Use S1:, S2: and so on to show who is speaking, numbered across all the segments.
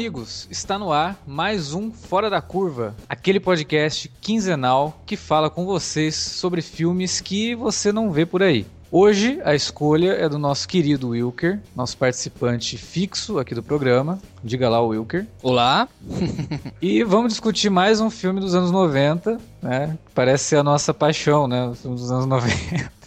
S1: amigos, está no ar mais um Fora da Curva, aquele podcast quinzenal que fala com vocês sobre filmes que você não vê por aí. Hoje a escolha é do nosso querido Wilker, nosso participante fixo aqui do programa. Diga lá, Wilker.
S2: Olá.
S1: e vamos discutir mais um filme dos anos 90, né? Parece ser a nossa paixão, né? O filme dos anos 90.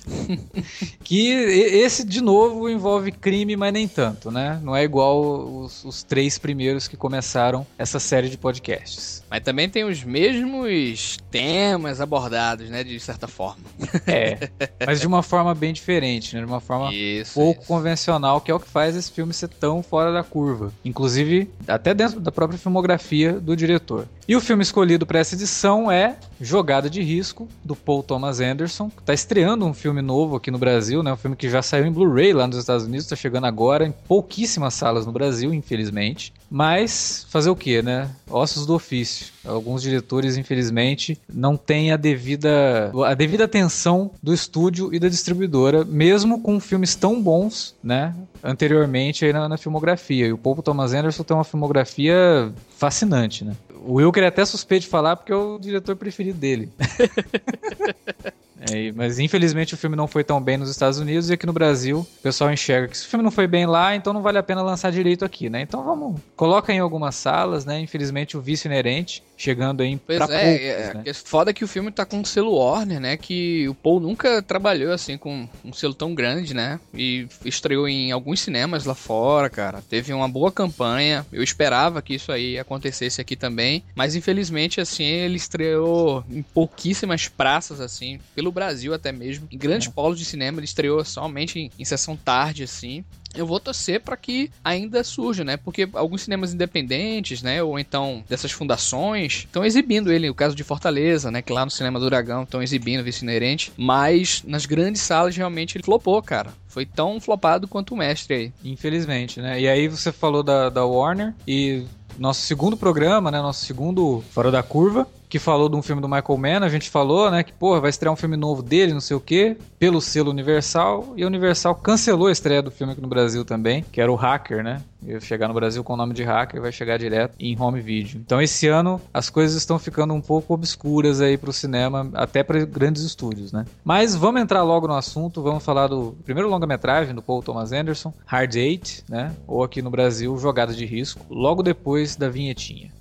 S1: Que esse, de novo, envolve crime, mas nem tanto, né? Não é igual os, os, três primeiros que começaram essa série de podcasts.
S2: Mas também tem os mesmos temas abordados, né? De certa forma.
S1: É, mas de uma forma bem diferente, né? De uma forma isso, pouco isso. convencional, que é o que faz esse filme ser tão fora da curva. Inclusive, até dentro da própria filmografia do diretor. E o filme escolhido para essa edição é Jogada de Risco, do Paul Thomas Anderson, que está estreando um filme novo aqui no Brasil, né? Um filme que já saiu em Blu-ray lá nos Estados Unidos, está chegando agora em pouquíssimas salas no Brasil, infelizmente. Mas fazer o que, né? Ossos do ofício. Alguns diretores, infelizmente, não têm a devida, a devida atenção do estúdio e da distribuidora, mesmo com filmes tão bons, né? Anteriormente aí na, na filmografia. E o Paul Thomas Anderson tem uma filmografia fascinante, né? O Wilker é até suspeito de falar porque é o diretor preferido dele. É, mas infelizmente o filme não foi tão bem nos Estados Unidos e aqui no Brasil o pessoal enxerga que se o filme não foi bem lá, então não vale a pena lançar direito aqui, né? Então vamos, coloca em algumas salas, né? Infelizmente o vício inerente chegando aí
S2: pois
S1: pra
S2: é, poucos, é, né? é foda que o filme tá com um selo Warner, né? Que o Paul nunca trabalhou assim com um selo tão grande, né? E estreou em alguns cinemas lá fora, cara. Teve uma boa campanha. Eu esperava que isso aí acontecesse aqui também, mas infelizmente assim ele estreou em pouquíssimas praças assim pelo Brasil até mesmo. Em grandes é. polos de cinema, ele estreou somente em, em sessão tarde, assim eu vou torcer para que ainda surja, né? Porque alguns cinemas independentes, né? Ou então dessas fundações estão exibindo ele. O caso de Fortaleza, né? Que lá no Cinema do Dragão estão exibindo Vice Inerente. Mas nas grandes salas realmente ele flopou, cara. Foi tão flopado quanto o mestre aí.
S1: Infelizmente, né? E aí você falou da, da Warner e nosso segundo programa, né? Nosso segundo Fora da Curva que falou de um filme do Michael Mann, a gente falou, né, que, porra, vai estrear um filme novo dele, não sei o quê, pelo selo Universal, e a Universal cancelou a estreia do filme aqui no Brasil também, que era o Hacker, né? Ia chegar no Brasil com o nome de Hacker, vai chegar direto em home video. Então esse ano as coisas estão ficando um pouco obscuras aí pro cinema, até para grandes estúdios, né? Mas vamos entrar logo no assunto, vamos falar do primeiro longa-metragem do Paul Thomas Anderson, Hard Eight, né? Ou aqui no Brasil, Jogada de Risco, logo depois da vinhetinha.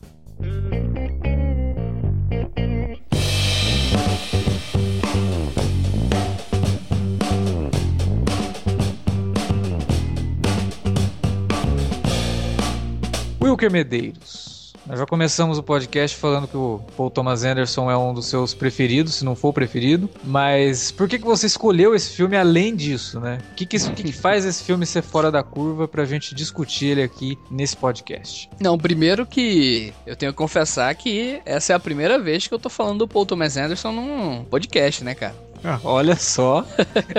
S1: Wilker Medeiros. Nós já começamos o podcast falando que o Paul Thomas Anderson é um dos seus preferidos, se não for o preferido. Mas por que, que você escolheu esse filme além disso, né? O que, que, isso, que, que faz esse filme ser fora da curva pra gente discutir ele aqui nesse podcast?
S2: Não, primeiro que eu tenho que confessar que essa é a primeira vez que eu tô falando do Paul Thomas Anderson num podcast, né, cara?
S1: Ah, olha só.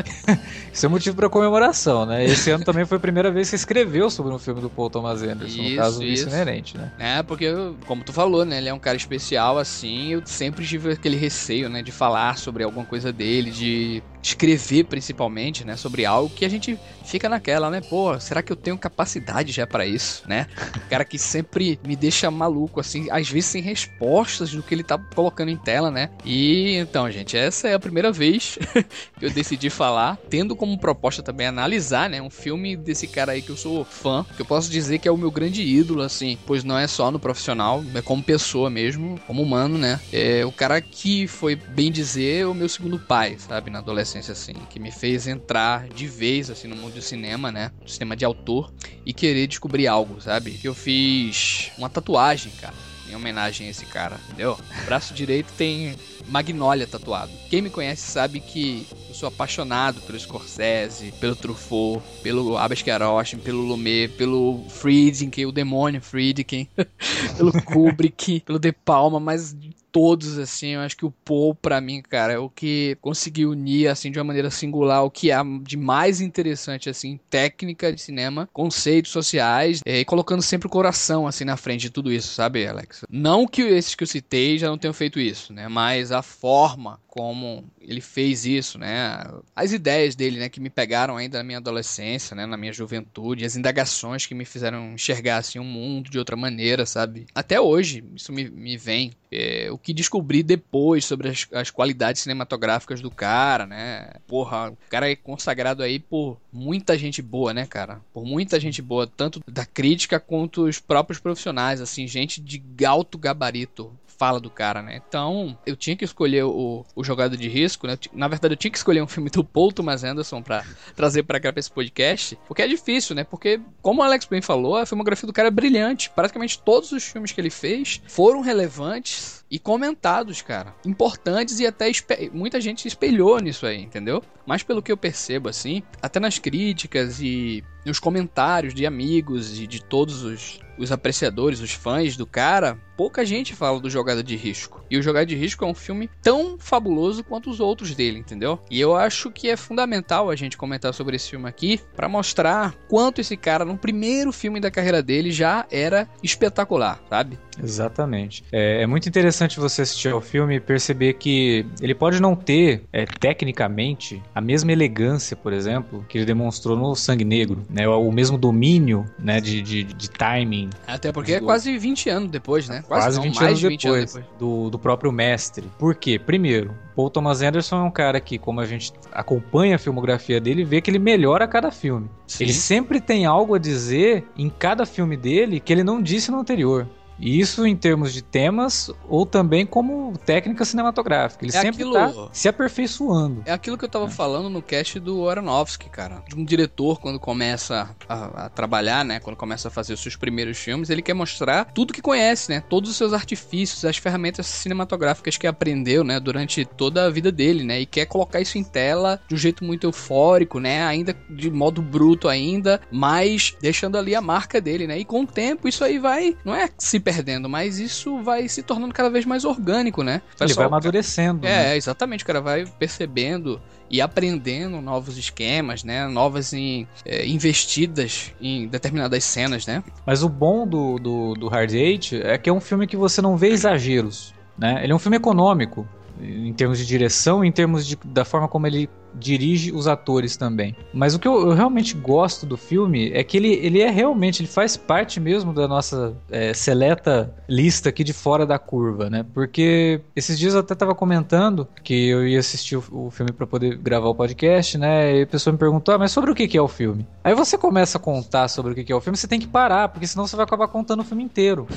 S1: Isso é motivo para comemoração, né? Esse ano também foi a primeira vez que você escreveu sobre um filme do Paul Thomas Anderson, isso, no caso isso inerente, né?
S2: É, porque, como tu falou, né? Ele é um cara especial, assim. Eu sempre tive aquele receio, né? De falar sobre alguma coisa dele, de escrever principalmente, né? Sobre algo que a gente fica naquela, né? Pô, será que eu tenho capacidade já para isso, né? O cara que sempre me deixa maluco, assim, às vezes sem respostas do que ele tá colocando em tela, né? E então, gente, essa é a primeira vez que eu decidi falar, tendo como proposta também analisar, né? Um filme desse cara aí que eu sou fã, que eu posso dizer que é o meu grande ídolo, assim, pois não é só no profissional, é como pessoa mesmo, como humano, né? É o cara que foi, bem dizer, o meu segundo pai, sabe? Na adolescência, assim, que me fez entrar de vez, assim, no mundo do cinema, né? Do cinema de autor e querer descobrir algo, sabe? Que eu fiz uma tatuagem, cara, em homenagem a esse cara, entendeu? Braço direito tem Magnolia tatuado. Quem me conhece sabe que eu sou apaixonado pelo Scorsese, pelo Truffaut, pelo Abbas Kiarostami, pelo Lumet, pelo Friedkin, o demônio Friedkin, pelo Kubrick, pelo De Palma, mas todos, assim, eu acho que o Paul, para mim, cara, é o que conseguiu unir, assim, de uma maneira singular o que há de mais interessante, assim, técnica de cinema, conceitos sociais, é, e colocando sempre o coração, assim, na frente de tudo isso, sabe, Alex? Não que esses que eu citei já não tenham feito isso, né, mas a forma como ele fez isso, né? As ideias dele, né, que me pegaram ainda na minha adolescência, né, na minha juventude, as indagações que me fizeram enxergar assim o um mundo de outra maneira, sabe? Até hoje isso me, me vem. É, o que descobri depois sobre as, as qualidades cinematográficas do cara, né? Porra, o cara é consagrado aí por muita gente boa, né, cara? Por muita gente boa, tanto da crítica quanto os próprios profissionais, assim, gente de alto gabarito fala do cara, né? Então, eu tinha que escolher o, o jogado de risco, né? Na verdade, eu tinha que escolher um filme do Paul Thomas Anderson pra trazer pra cá pra esse podcast, porque é difícil, né? Porque, como o Alex bem falou, a filmografia do cara é brilhante. Praticamente todos os filmes que ele fez foram relevantes e comentados, cara. Importantes e até muita gente se espelhou nisso aí, entendeu? Mas pelo que eu percebo, assim, até nas críticas e nos comentários de amigos e de todos os, os apreciadores, os fãs do cara, pouca gente fala do Jogada de Risco. E o Jogada de Risco é um filme tão fabuloso quanto os outros dele, entendeu? E eu acho que é fundamental a gente comentar sobre esse filme aqui para mostrar quanto esse cara, no primeiro filme da carreira dele, já era espetacular, sabe?
S1: Exatamente. É, é muito interessante você assistir ao filme e perceber que ele pode não ter, é, tecnicamente, a mesma elegância, por exemplo, que ele demonstrou no Sangue Negro, né? O mesmo domínio, né, de, de, de timing.
S2: Até porque do... é quase 20 anos depois, né?
S1: Quase, quase não, 20 anos, 20 depois, anos depois do, do próprio mestre. Por quê? Primeiro, Paul Thomas Anderson é um cara que, como a gente acompanha a filmografia dele, vê que ele melhora a cada filme. Sim. Ele sempre tem algo a dizer em cada filme dele que ele não disse no anterior. E isso em termos de temas ou também como técnica cinematográfica. Ele é sempre aquilo... tá se aperfeiçoando.
S2: É aquilo que eu tava é. falando no cast do Aronofsky, cara. De um diretor, quando começa a, a, trabalhar, né? Quando começa a fazer os seus primeiros filmes, ele quer mostrar tudo que conhece, né? Todos os seus artifícios, as ferramentas cinematográficas que aprendeu, né? Durante toda a vida dele, né? E quer colocar isso em tela de um jeito muito eufórico, né? Ainda de modo bruto ainda, mas deixando ali a marca dele, né? E com o tempo isso aí vai, não é se perdendo, mas isso vai se tornando cada vez mais orgânico, né?
S1: Ele vai amadurecendo.
S2: É, né? exatamente, o cara vai percebendo e aprendendo novos esquemas, né? Novas em, é, investidas em determinadas cenas, né?
S1: Mas o bom do, do, do Hard Eight é que é um filme que você não vê exageros, né? Ele é um filme econômico em termos de direção, em termos de, da forma como ele dirige os atores também. Mas o que eu, eu, realmente gosto do filme é que ele, ele é realmente, ele faz parte mesmo da nossa é, seleta lista aqui de fora da curva, né? Porque esses dias eu até tava comentando que eu ia assistir o, o filme para poder gravar o podcast, né? E a pessoa me perguntou, ah, mas sobre o que, que é o filme? Aí você começa a contar sobre o que, que é o filme, você tem que parar, porque senão você vai acabar contando o filme inteiro.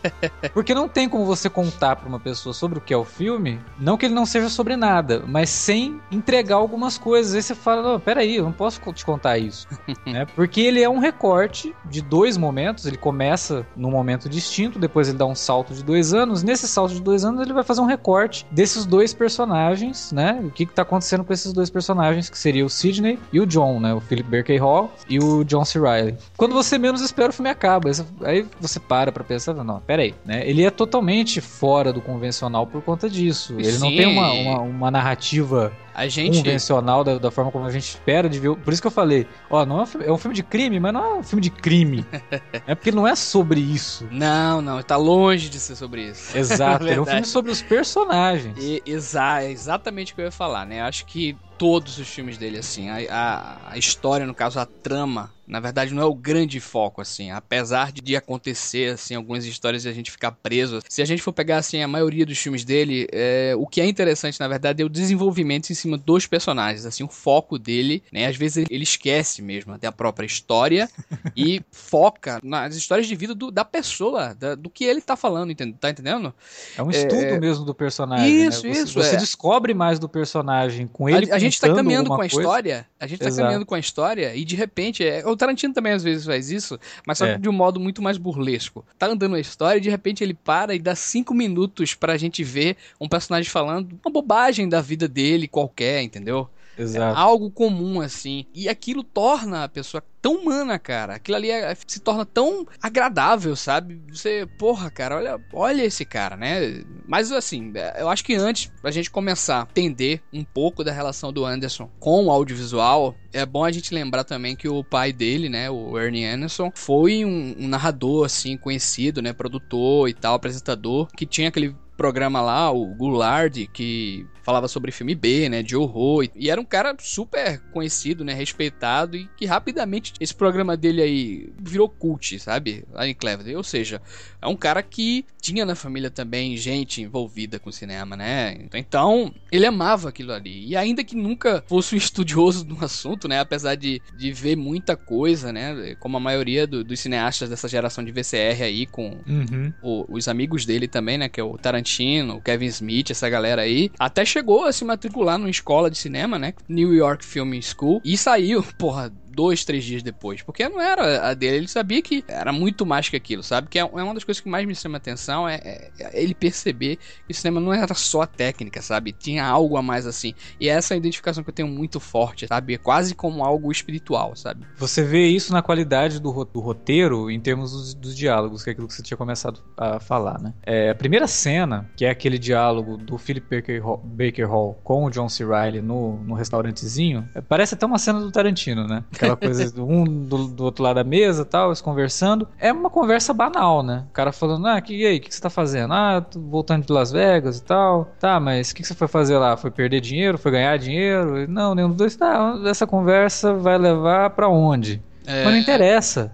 S1: porque não tem como você contar para uma pessoa sobre o que é o filme, não que ele não seja sobre nada, mas sem entregar alguma algumas coisas. Aí você fala, oh, peraí, eu não posso te contar isso. né? Porque ele é um recorte de dois momentos. Ele começa num momento distinto, depois ele dá um salto de dois anos. Nesse salto de dois anos, ele vai fazer um recorte desses dois personagens, né? O que, que tá acontecendo com esses dois personagens, que seria o Sidney e o John, né? O Philip Berkey Hall e o John C. Reilly. Quando você menos espera, o filme acaba. Aí você para pra pensar, não, peraí, né? Ele é totalmente fora do convencional por conta disso. Ele Sim. não tem uma, uma, uma narrativa a gente... convencional da, da, forma como a gente espera de ver. Por isso que eu falei, ó, não é um, filme, é um filme de crime, mas não é um filme de crime. é porque não é sobre isso.
S2: Não, não, tá longe de ser sobre isso.
S1: Exato, é um filme sobre os personagens.
S2: E, exa é exatamente o que eu ia falar, né? Acho que todos os filmes dele, assim, a, a, a história, no caso, a trama na verdade não é o grande foco assim, apesar de acontecer assim algumas histórias e a gente ficar preso. Se a gente for pegar assim a maioria dos filmes dele, é, o que é interessante na verdade é o desenvolvimento em cima dos personagens, assim o foco dele, né? Às vezes ele esquece mesmo até a própria história e foca nas histórias de vida do, da pessoa, da, do que ele tá falando, entende, tá entendendo?
S1: É um estudo é, mesmo do personagem.
S2: Isso,
S1: né?
S2: isso.
S1: Você, é. descobre mais do personagem com ele.
S2: A, a gente tá caminhando com a coisa. história, a gente tá Exato. caminhando com a história e de repente é, o Tarantino também às vezes faz isso, mas só é. de um modo muito mais burlesco. Tá andando a história e de repente ele para e dá cinco minutos pra gente ver um personagem falando uma bobagem da vida dele qualquer, entendeu?
S1: Exato.
S2: É algo comum, assim. E aquilo torna a pessoa tão humana, cara. Aquilo ali é, se torna tão agradável, sabe? Você, porra, cara, olha, olha esse cara, né? Mas assim, é, eu acho que antes a gente começar a entender um pouco da relação do Anderson com o audiovisual, é bom a gente lembrar também que o pai dele, né, o Ernie Anderson, foi um, um narrador assim conhecido, né, produtor e tal, apresentador, que tinha aquele programa lá, o Goulard, que falava sobre filme B, né, de horror, e era um cara super conhecido, né, respeitado, e que rapidamente esse programa dele aí virou cult, sabe? Lá em Cleveland. Ou seja, é um cara que tinha na família também gente envolvida com cinema, né? Então, ele amava aquilo ali. E ainda que nunca fosse um estudioso do assunto, né? Apesar de, de ver muita coisa, né? Como a maioria do, dos cineastas dessa geração de VCR aí, com uhum. o, os amigos dele também, né? Que é o Tarantino, o Kevin Smith, essa galera aí. Até chegou a se matricular numa escola de cinema, né? New York Film School. E saiu, porra, dois, três dias depois. Porque não era a dele, ele sabia que era muito mais que aquilo, sabe? Que é, é uma das coisas que mais me chama atenção é, é, é ele perceber que o cinema não era só a técnica, sabe? Tinha algo a mais assim. E essa é a identificação que eu tenho muito forte, sabe? É quase como algo espiritual, sabe?
S1: Você vê isso na qualidade do, do roteiro em termos dos, dos, diálogos, que é aquilo que você tinha começado a falar, né? É, a primeira cena, que é aquele diálogo do Philip Baker Hall, Baker Hall com o John C. Reilly no, no restaurantezinho, é, parece até uma cena do Tarantino, né? Aquela coisa um do, do, outro lado da mesa tal, eles conversando. É uma conversa banal, né? O cara falando, ah, que, e aí, o que, que, você tá fazendo? Ah, tô voltando de Las Vegas e tal. Tá, mas o que, que, você foi fazer lá? Foi perder dinheiro? Foi ganhar dinheiro? Não, nenhum dos dois. Tá, essa conversa vai levar para onde? É... Mas não interessa.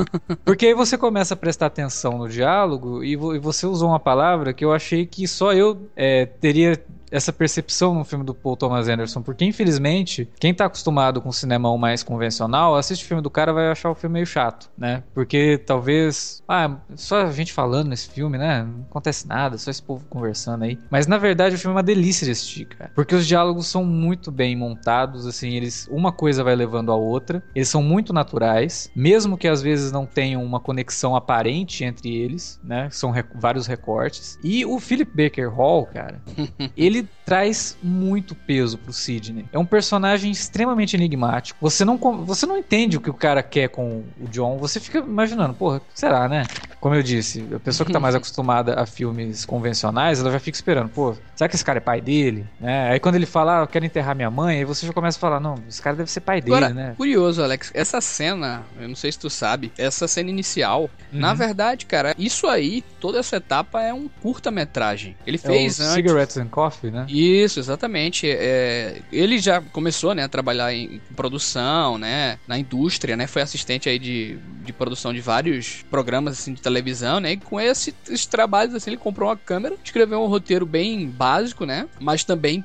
S1: Porque aí você começa a prestar atenção no diálogo e, você usou uma palavra que eu achei que só eu é, teria essa percepção no filme do Paul Thomas Anderson, porque infelizmente, quem tá acostumado com o cinema mais convencional, assiste o filme do cara vai achar o filme meio chato, né? Porque talvez, ah, só a gente falando nesse filme, né? Não acontece nada, só esse povo conversando aí. Mas na verdade o filme é uma delícia de assistir, cara. Porque os diálogos são muito bem montados, assim, eles uma coisa vai levando a outra. Eles são muito naturais, mesmo que às vezes não tenham uma conexão aparente entre eles, né? São rec vários recortes. E o Philip Baker Hall, cara, ele ele traz muito peso pro Sidney. É um personagem extremamente enigmático. Você não, você não entende o que o cara quer com o John. Você fica imaginando, porra, será, né? Como eu disse, a pessoa que tá mais acostumada a filmes convencionais, ela já fica esperando, pô, será que esse cara é pai dele? Né? Aí quando ele fala, ah, eu quero enterrar minha mãe, aí você já começa a falar, não, esse cara deve ser pai Agora, dele, né?
S2: Curioso, Alex, essa cena, eu não sei se tu sabe, essa cena inicial, uhum. na verdade, cara, isso aí, toda essa etapa é um curta-metragem. Ele fez
S1: é o antes... Cigarettes and Coffee, né?
S2: Isso, exatamente. É, ele já começou, né, a trabalhar em produção, né, na indústria, né, foi assistente aí de, de produção de vários programas, assim, de televisão, né, e com esse, esses trabalhos, assim, ele comprou uma câmera, escreveu um roteiro bem básico, né, mas também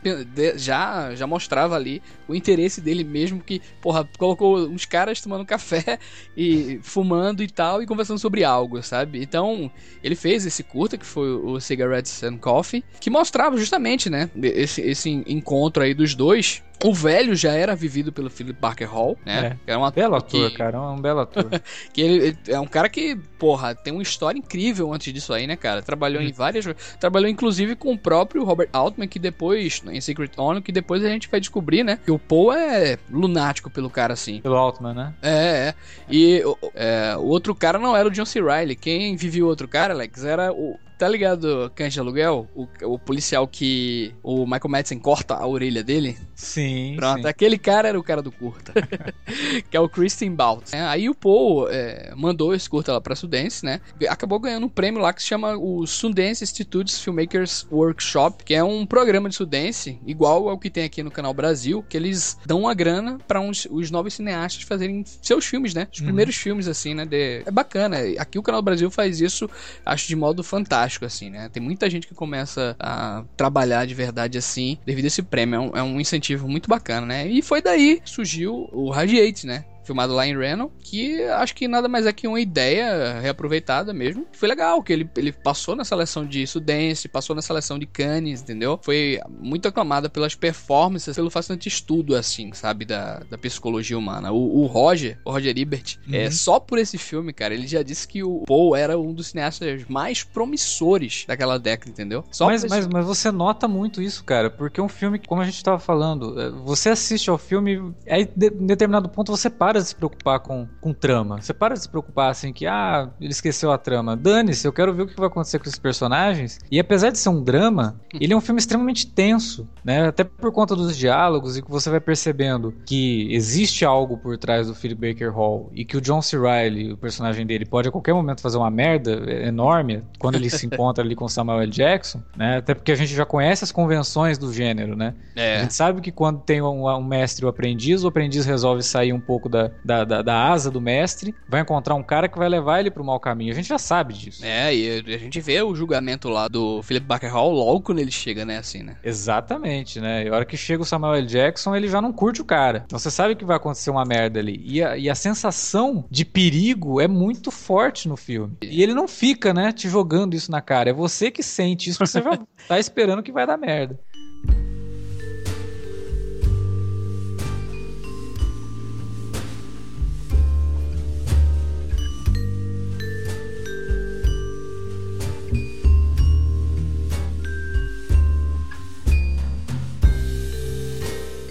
S2: já, já mostrava ali o interesse dele mesmo, que, porra, colocou uns caras tomando café e fumando e tal, e conversando sobre algo, sabe? Então, ele fez esse curta, que foi o Cigarettes and Coffee, que mostrava justamente, né, esse, esse encontro aí dos dois o velho já era vivido pelo Philip Parker Hall, né?
S1: É, é um belo ator, que... cara, é um belo ator.
S2: que ele é um cara que, porra, tem uma história incrível antes disso aí, né, cara? Trabalhou hum. em várias. Trabalhou inclusive com o próprio Robert Altman, que depois, em Secret Honor, que depois a gente vai descobrir, né? Que o Paul é lunático pelo cara assim.
S1: Pelo Altman, né?
S2: É, é. E é, o outro cara não era o John C. Riley. Quem vivia o outro cara, Alex, era o Tá ligado, Cães de Aluguel? O, o policial que o Michael Madsen corta a orelha dele?
S1: Sim.
S2: Pronto,
S1: sim.
S2: aquele cara era o cara do curta. que é o Christian Baut. É, aí o Paul é, mandou esse curta lá pra Sundance, né? Acabou ganhando um prêmio lá que se chama o Sundance Institutes Filmmakers Workshop, que é um programa de Sundance, igual ao que tem aqui no canal Brasil, que eles dão uma grana para os novos cineastas fazerem seus filmes, né? Os uhum. primeiros filmes, assim, né? De... É bacana. Aqui o canal Brasil faz isso, acho de modo fantástico fantástico, assim, né? Tem muita gente que começa a trabalhar de verdade assim, devido a esse prêmio. É um, é um incentivo muito bacana, né? E foi daí que surgiu o Radiate, né? Filmado lá em Reno, que acho que nada mais é que uma ideia reaproveitada mesmo. Foi legal, que ele, ele passou na seleção de Suddense, passou na seleção de Cannes, entendeu? Foi muito aclamada pelas performances, pelo bastante estudo, assim, sabe, da, da psicologia humana. O, o Roger, o Roger Ebert, é, uhum. é, só por esse filme, cara, ele já disse que o Paul era um dos cineastas mais promissores daquela década, entendeu?
S1: Só mas, mas, mas você nota muito isso, cara, porque é um filme que, como a gente tava falando, é, você assiste ao filme, aí em determinado ponto você para para de se preocupar com, com trama. Você para de se preocupar assim que, ah, ele esqueceu a trama. Dane-se, eu quero ver o que vai acontecer com esses personagens. E apesar de ser um drama, ele é um filme extremamente tenso, né? Até por conta dos diálogos e que você vai percebendo que existe algo por trás do Philip Baker Hall e que o John C. Reilly, o personagem dele, pode a qualquer momento fazer uma merda enorme quando ele se encontra ali com Samuel L. Jackson, né? Até porque a gente já conhece as convenções do gênero, né? É. A gente sabe que quando tem um, um mestre e o um aprendiz, o aprendiz resolve sair um pouco da, da, da, da, asa do mestre, vai encontrar um cara que vai levar ele pro mau caminho. A gente já sabe disso.
S2: É, e a gente vê o julgamento lá do Philip Baker Hall logo quando ele chega, né? Assim, né?
S1: Exatamente, né? E a hora que chega o Samuel L. Jackson, ele já não curte o cara. Então você sabe que vai acontecer uma merda ali. E a, e a sensação de perigo é muito forte no filme. E ele não fica, né, te jogando isso na cara. É você que sente isso, você já tá esperando que vai dar merda.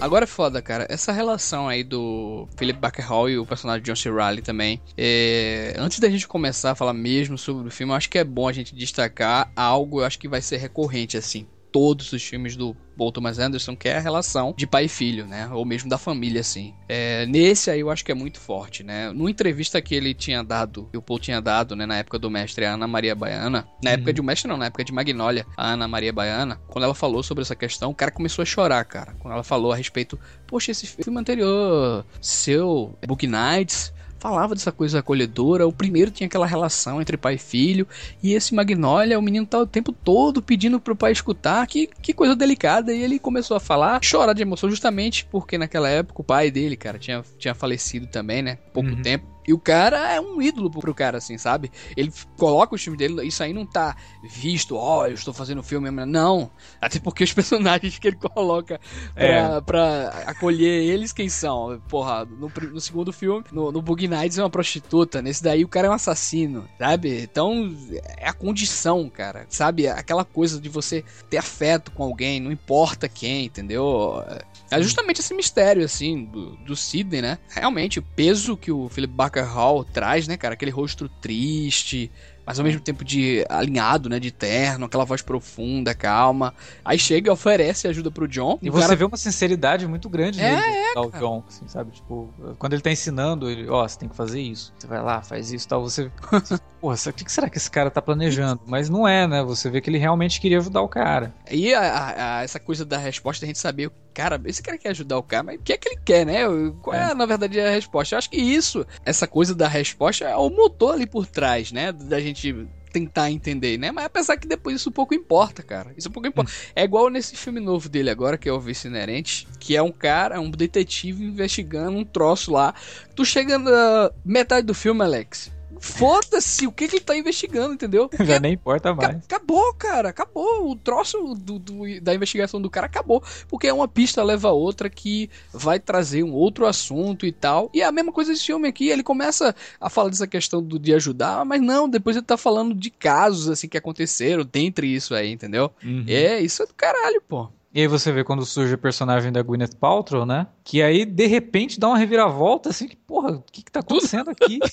S2: Agora é foda, cara. Essa relação aí do Philip Baker Hall e o personagem de John C. Reilly também. É... Antes da gente começar a falar mesmo sobre o filme, eu acho que é bom a gente destacar algo, eu acho que vai ser recorrente, assim todos os filmes do Paul Thomas Anderson, que é a relação de pai e filho, né? Ou mesmo da família, assim. É, nesse aí eu acho que é muito forte, né? Numa entrevista que ele tinha dado, que o Paul tinha dado, né, na época do mestre, a Ana Maria Baiana, na uhum. época de o mestre não, na época de Magnolia, a Ana Maria Baiana, quando ela falou sobre essa questão, o cara começou a chorar, cara. Quando ela falou a respeito, poxa, esse filme anterior, seu Book Nights, falava dessa coisa acolhedora. O primeiro tinha aquela relação entre pai e filho. E esse Magnolia, o menino tá o tempo todo pedindo pro pai escutar. Que, que coisa delicada. E ele começou a falar, chorar de emoção, justamente porque naquela época o pai dele, cara, tinha, tinha falecido também, né? Pouco uhum. tempo. E o cara é um ídolo pro cara, assim, sabe? Ele coloca o filme dele, isso aí não tá visto, ó, oh, eu estou fazendo filme, não. Até porque os personagens que ele coloca pra, é. pra acolher eles, quem são? Porra, no, no segundo filme, no, no Bug Nights é uma prostituta, nesse daí o cara é um assassino, sabe? Então, é a condição, cara, sabe? Aquela coisa de você ter afeto com alguém, não importa quem, entendeu? É justamente esse mistério, assim, do, do Sidney, né? Realmente, o peso que o Philip Barker Hall traz, né, cara? Aquele rosto triste, mas ao mesmo tempo de alinhado, né, de terno, aquela voz profunda, calma. Aí chega e oferece ajuda pro John.
S1: E você cara... vê uma sinceridade muito grande é, nele, é, ao John, assim, sabe? Tipo, quando ele tá ensinando, ele, ó, oh, você tem que fazer isso. Você vai lá, faz isso, tal, você Porra, o que será que esse cara tá planejando? Mas não é, né? Você vê que ele realmente queria ajudar o cara.
S2: E a, a, a, essa coisa da resposta, a gente saber, cara, esse cara quer ajudar o cara, mas o que é que ele quer, né? Qual é, é, na verdade, a resposta? Eu acho que isso, essa coisa da resposta, é o motor ali por trás, né? Da gente tentar entender, né? Mas apesar que depois isso pouco importa, cara. Isso pouco importa. Hum. É igual nesse filme novo dele agora, que é o Vice Inerente, que é um cara, um detetive investigando um troço lá. Tu chega na metade do filme, Alex Foda-se o que, que ele tá investigando, entendeu?
S1: Já nem importa mais.
S2: Acabou, cara, acabou. O troço do, do, da investigação do cara acabou. Porque é uma pista leva a outra que vai trazer um outro assunto e tal. E é a mesma coisa desse filme aqui. Ele começa a falar dessa questão do, de ajudar, mas não, depois ele tá falando de casos assim que aconteceram dentre isso aí, entendeu? Uhum. É, isso é do caralho, pô.
S1: E aí você vê quando surge o personagem da Gwyneth Paltrow, né? Que aí, de repente, dá uma reviravolta, assim, que, porra, o que que tá acontecendo aqui?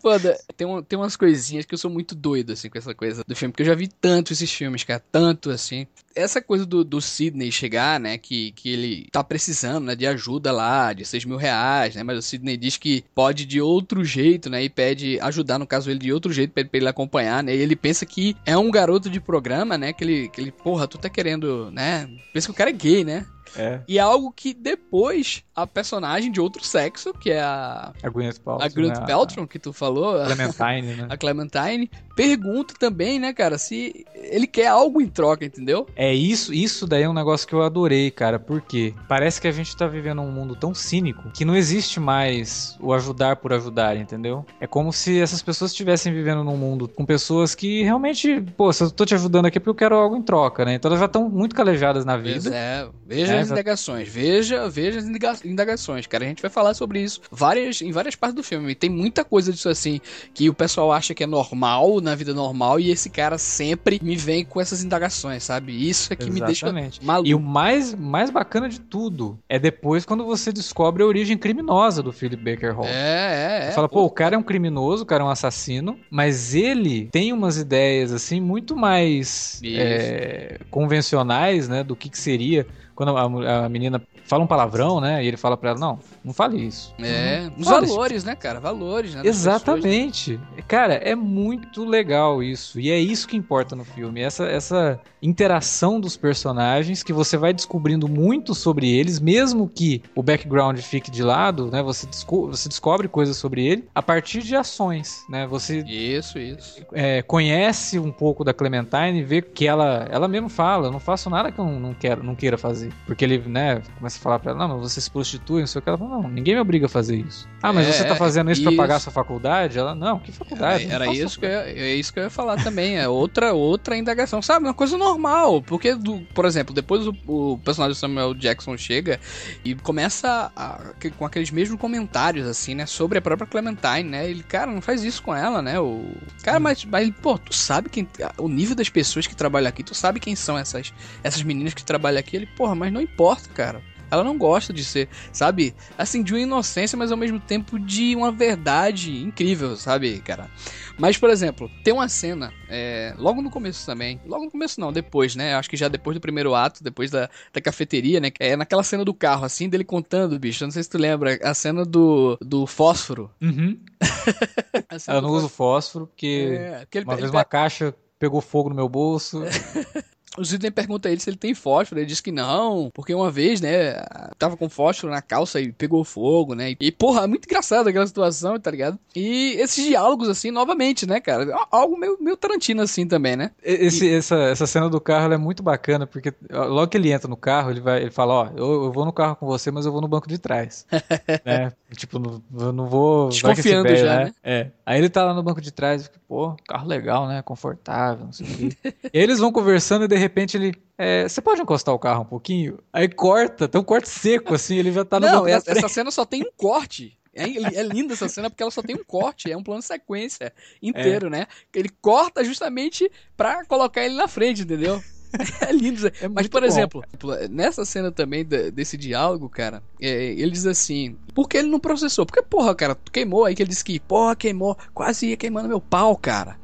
S2: Foda. Tem, tem umas coisinhas que eu sou muito doido, assim, com essa coisa do filme, porque eu já vi tanto esses filmes, cara, tanto, assim. Essa coisa do, do Sidney chegar, né, que, que ele tá precisando, né, de ajuda lá, de 6 mil reais, né, mas o Sidney diz que pode de outro jeito, né, e pede ajudar, no caso ele, de outro jeito, pede pra ele acompanhar, né, e ele pensa que é um garoto de programa, né, que ele, que ele porra, tu tá querendo, né, pensa que o cara é gay, né, é. E é algo que depois a personagem de outro sexo, que é a.
S1: A Gwyneth Paltrow.
S2: A Gwyneth né? Paltrow, que tu falou.
S1: Clementine, né?
S2: A Clementine. Pergunta também, né, cara, se ele quer algo em troca, entendeu?
S1: É isso, isso daí é um negócio que eu adorei, cara, porque parece que a gente tá vivendo um mundo tão cínico que não existe mais o ajudar por ajudar, entendeu? É como se essas pessoas estivessem vivendo num mundo com pessoas que realmente, pô, se eu tô te ajudando aqui é porque eu quero algo em troca, né? Então elas já estão muito calejadas na vida. Pois
S2: é, veja é, as indagações, veja, veja as indagações, cara. A gente vai falar sobre isso várias, em várias partes do filme. Tem muita coisa disso assim que o pessoal acha que é normal na vida normal e esse cara sempre me vem com essas indagações, sabe? Isso é que Exatamente. me deixa maluco.
S1: E o mais, mais bacana de tudo é depois quando você descobre a origem criminosa do Philip Baker Hall. É,
S2: é, é.
S1: Você fala, pô, o cara é um criminoso, o cara é um assassino, mas ele tem umas ideias, assim, muito mais é, convencionais, né, do que, que seria quando a, a menina fala um palavrão, né? E ele fala pra ela, não, não fale isso.
S2: É, os valores, né, cara? Valores, né?
S1: Exatamente. Pessoas, né? Cara, é muito legal isso. E é isso que importa no filme. Essa, essa interação dos personagens que você vai descobrindo muito sobre eles, mesmo que o background fique de lado, né? Você, desco você descobre coisas sobre ele a partir de ações, né? Você
S2: isso, isso.
S1: É, conhece um pouco da Clementine, vê que ela, ela mesmo fala, eu não faço nada que eu não, quero, não queira fazer, porque ele, né? Começa a falar para ela, não, mas você se prostitui, não sei o que ela fala, não, ninguém me obriga a fazer isso. Ah, mas é, você tá fazendo isso, isso. para pagar sua faculdade? Ela, não, que faculdade?
S2: Era, era isso que eu, é isso que eu ia falar também, é outra outra indagação, sabe? Uma coisa normal, porque do, por exemplo, depois o, o personagem do Samuel Jackson chega e começa a, com aqueles mesmos comentários assim, né, sobre a própria Clementine, né? Ele, cara, não faz isso com ela, né? O cara, mas, mas pô, tu sabe quem o nível das pessoas que trabalham aqui, tu sabe quem são essas essas meninas que trabalham aqui? Ele, porra, mas não importa, cara. Ela não gosta de ser, sabe? Assim, de uma inocência, mas ao mesmo tempo de uma verdade incrível, sabe, cara? Mas, por exemplo, tem uma cena, é, logo no começo também. Logo no começo não, depois, né? Acho que já depois do primeiro ato, depois da, da cafeteria, né? É naquela cena do carro, assim, dele contando, bicho. Eu não sei se tu lembra, a cena do, do fósforo.
S1: Uhum. eu não uso fósforo porque, é, porque ele, uma ele vez ele... uma caixa pegou fogo no meu bolso.
S2: O Zidane pergunta a ele se ele tem fósforo, ele diz que não, porque uma vez, né, tava com fósforo na calça e pegou fogo, né, e porra, é muito engraçado aquela situação, tá ligado? E esses diálogos, assim, novamente, né, cara, algo meio, meio Tarantino, assim, também, né?
S1: Esse, e... essa, essa cena do carro, é muito bacana, porque logo que ele entra no carro, ele vai, ele fala, ó, eu, eu vou no carro com você, mas eu vou no banco de trás, né, tipo, não, eu não vou...
S2: Desconfiando já, né? né?
S1: É, aí ele tá lá no banco de trás, pô, carro legal, né, confortável, não sei o quê. eles vão conversando e de repente ele. É, você pode encostar o carro um pouquinho? Aí corta, tem um corte seco, assim, ele já tá no
S2: Não, essa, essa cena só tem um corte. É, é, linda essa cena porque ela só tem um corte, é um plano de sequência inteiro, é. né? Ele corta justamente pra colocar ele na frente, entendeu? É lindo. É Mas, por bom. exemplo, nessa cena também desse diálogo, cara, é, ele diz assim: por que ele não processou? Porque, porra, cara, tu queimou. Aí que ele disse que, porra, queimou, quase ia queimando meu pau, cara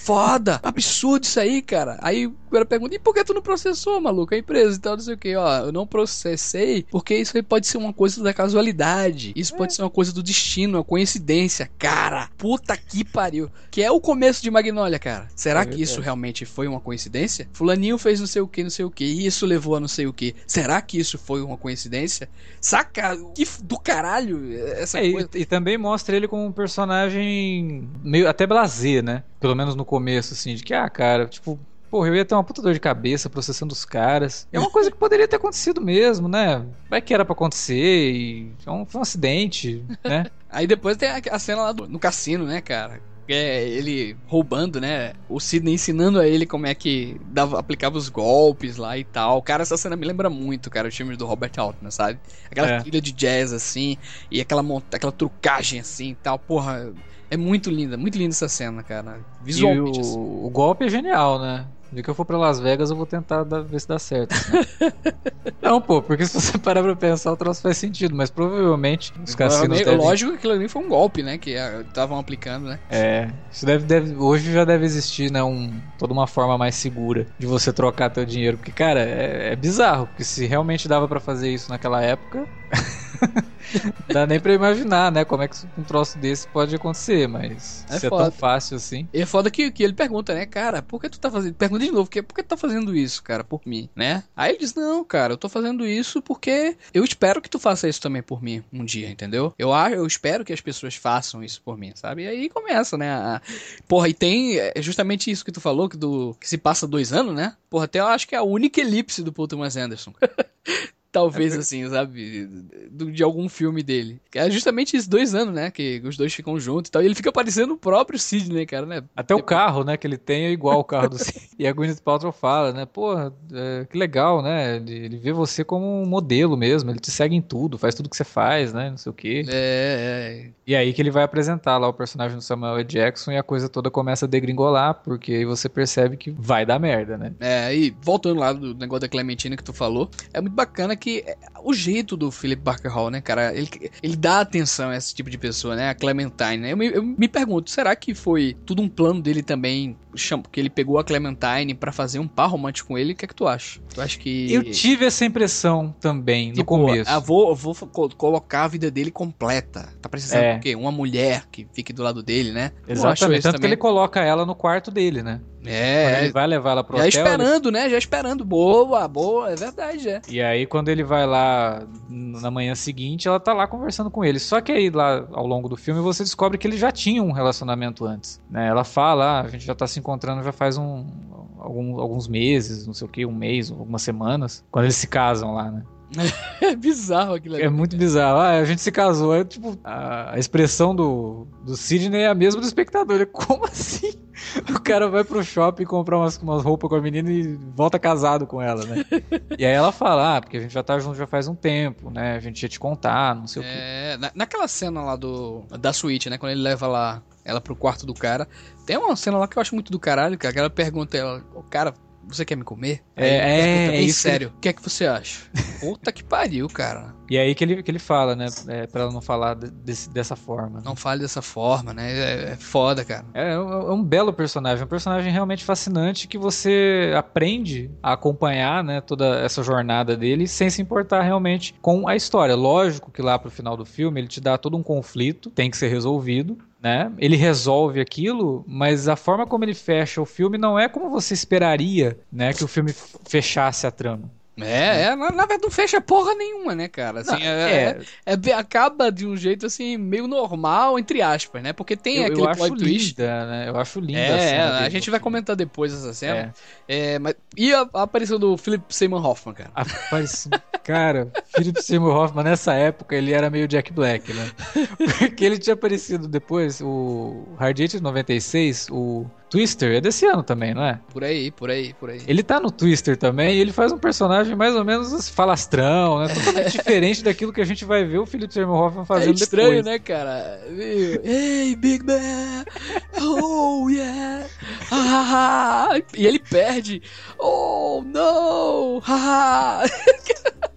S2: foda, absurdo isso aí, cara. Aí cara pergunta, e por que tu não processou, maluco, a empresa e tal, não sei o que, ó, eu não processei porque isso aí pode ser uma coisa da casualidade, isso é. pode ser uma coisa do destino, uma coincidência, cara, puta que pariu, que é o começo de Magnolia, cara. Será é que isso realmente foi uma coincidência? Fulaninho fez não sei o que, não sei o que, e isso levou a não sei o que. Será que isso foi uma coincidência? Saca, que do caralho essa
S1: é,
S2: coisa.
S1: E, e também mostra ele como um personagem meio até blazer, né? Pelo menos no começo, assim, de que, ah, cara, tipo, Porra, eu ia ter uma puta dor de cabeça processando os caras. É uma coisa que poderia ter acontecido mesmo, né? Vai que era pra acontecer e foi um, foi um acidente, né?
S2: Aí depois tem a, a cena lá do, no cassino, né, cara? É ele roubando, né? O Sidney ensinando a ele como é que dava, aplicava os golpes lá e tal. Cara, essa cena me lembra muito, cara, os filmes do Robert Altman, sabe? Aquela é. trilha de jazz, assim, e aquela, aquela trucagem, assim e tal. Porra, é muito linda, muito linda essa cena, cara. Visualmente.
S1: E o, assim. o golpe é genial, né? De que eu for pra Las Vegas, eu vou tentar dar, ver se dá certo. Né? não, pô, porque se você parar pra pensar, o troço faz sentido, mas provavelmente os cassinos.
S2: Devem... Lógico que aquilo ali foi um golpe, né? Que estavam aplicando, né?
S1: É. Isso deve, deve, hoje já deve existir, né? Um, toda uma forma mais segura de você trocar teu dinheiro. Porque, cara, é, é bizarro. Porque se realmente dava para fazer isso naquela época. Dá nem pra imaginar, né? Como é que um troço desse pode acontecer, mas é, é tão fácil assim.
S2: E é foda que, que ele pergunta, né, cara, por que tu tá fazendo. Pergunta de novo, por que, por que tu tá fazendo isso, cara, por mim, né? Aí ele diz, não, cara, eu tô fazendo isso porque eu espero que tu faça isso também por mim um dia, entendeu? Eu, eu espero que as pessoas façam isso por mim, sabe? E aí começa, né? A... Porra, e tem é justamente isso que tu falou, que, do, que se passa dois anos, né? Porra, até eu acho que é a única elipse do Paul Thomas Anderson. talvez, é assim, sabe? de algum filme dele. É justamente esses dois anos, né? Que os dois ficam juntos e tal. E ele fica parecendo o próprio Sidney, cara, né?
S1: Até o carro, né? Que ele tem é igual o carro do Sidney. e a Gwyneth Paltrow fala, né? Pô, é, que legal, né? Ele, ele, vê você como um modelo mesmo. Ele te segue em tudo, faz tudo que você faz, né? Não sei o quê.
S2: É, é.
S1: E aí que ele vai apresentar lá o personagem do Samuel L. Jackson e a coisa toda começa a degringolar, porque aí você percebe que vai dar merda, né?
S2: É, e voltando lá do negócio da Clementina que tu falou, é muito bacana que é, o jeito do Philip Barker Hall, né, cara? Ele, ele dá atenção a esse tipo de pessoa, né? A Clementine, né? Eu me, eu me pergunto, será que foi tudo um plano dele também, que ele pegou a Clementine para fazer um par romântico com ele? O que é que tu acha? Tu acha que...
S1: Eu tive essa impressão também, no tipo, começo.
S2: Eu vou, vou colocar a vida dele completa. Tá precisando é. do quê? Uma mulher que fique do lado dele, né?
S1: Exatamente, tanto também. que ele coloca ela no quarto dele, né?
S2: É. Quando
S1: ele vai levar ela pro
S2: já
S1: hotel.
S2: Já esperando, ele... né? Já esperando. Boa, boa, é verdade, é.
S1: E aí, quando ele vai lá na manhã seguinte, ela tá lá conversando com ele. Só que aí, lá ao longo do filme, você descobre que ele já tinha um relacionamento antes. Né? Ela fala, ah, a gente já tá se encontrando já faz um, algum, alguns meses, não sei o que, um mês, algumas semanas, quando eles se casam lá, né?
S2: é bizarro aquilo ali.
S1: É muito bizarro. Ah, a gente se casou. É tipo, a, expressão do, do Sidney é a mesma do espectador. É como assim? O cara vai pro shopping comprar umas, umas roupas com a menina e volta casado com ela, né? e aí ela fala, ah, porque a gente já tá junto já faz um tempo, né? A gente ia te contar, não sei é, o quê.
S2: É, na, naquela cena lá do da suíte, né? Quando ele leva lá ela pro quarto do cara, tem uma cena lá que eu acho muito do caralho, cara. Que ela pergunta ela, o cara, você quer me comer?
S1: É, é, é isso.
S2: sério. O que é que você acha? Puta que pariu, cara.
S1: E aí que ele, que ele fala, né? É, pra ela não falar desse, dessa forma.
S2: Não fale dessa forma, né? É, é foda, cara.
S1: É, é, um, é um belo personagem. Um personagem realmente fascinante que você aprende a acompanhar, né? Toda essa jornada dele sem se importar realmente com a história. Lógico que lá pro final do filme ele te dá todo um conflito, tem que ser resolvido né? Ele resolve aquilo, mas a forma como ele fecha o filme não é como você esperaria, né, que o filme fechasse a trama.
S2: É, é, na, na verdade não fecha porra nenhuma, né, cara? Assim, não, é, é, é, acaba de um jeito assim, meio normal, entre aspas, né? Porque tem
S1: eu,
S2: aquele
S1: eu plot twist. Linda, né? Eu acho linda
S2: é, a, a gente vai comentar depois essa cena. É. é. mas, e a, a, aparição do Philip Seymour Hoffman, cara?
S1: Aparição, cara, Philip Seymour Hoffman nessa época ele era meio Jack Black, né? Porque ele tinha aparecido depois, o Hard Eight 96, o Twister é desse ano também, não é?
S2: Por aí, por aí, por aí.
S1: Ele tá no Twister também e ele faz um personagem mais ou menos falastrão, né? Totalmente diferente daquilo que a gente vai ver o Philip Seymour Hoffman fazendo é
S2: estranho,
S1: depois.
S2: né, cara? Hey, Big Man! Oh, yeah! e ele perde. Oh, no!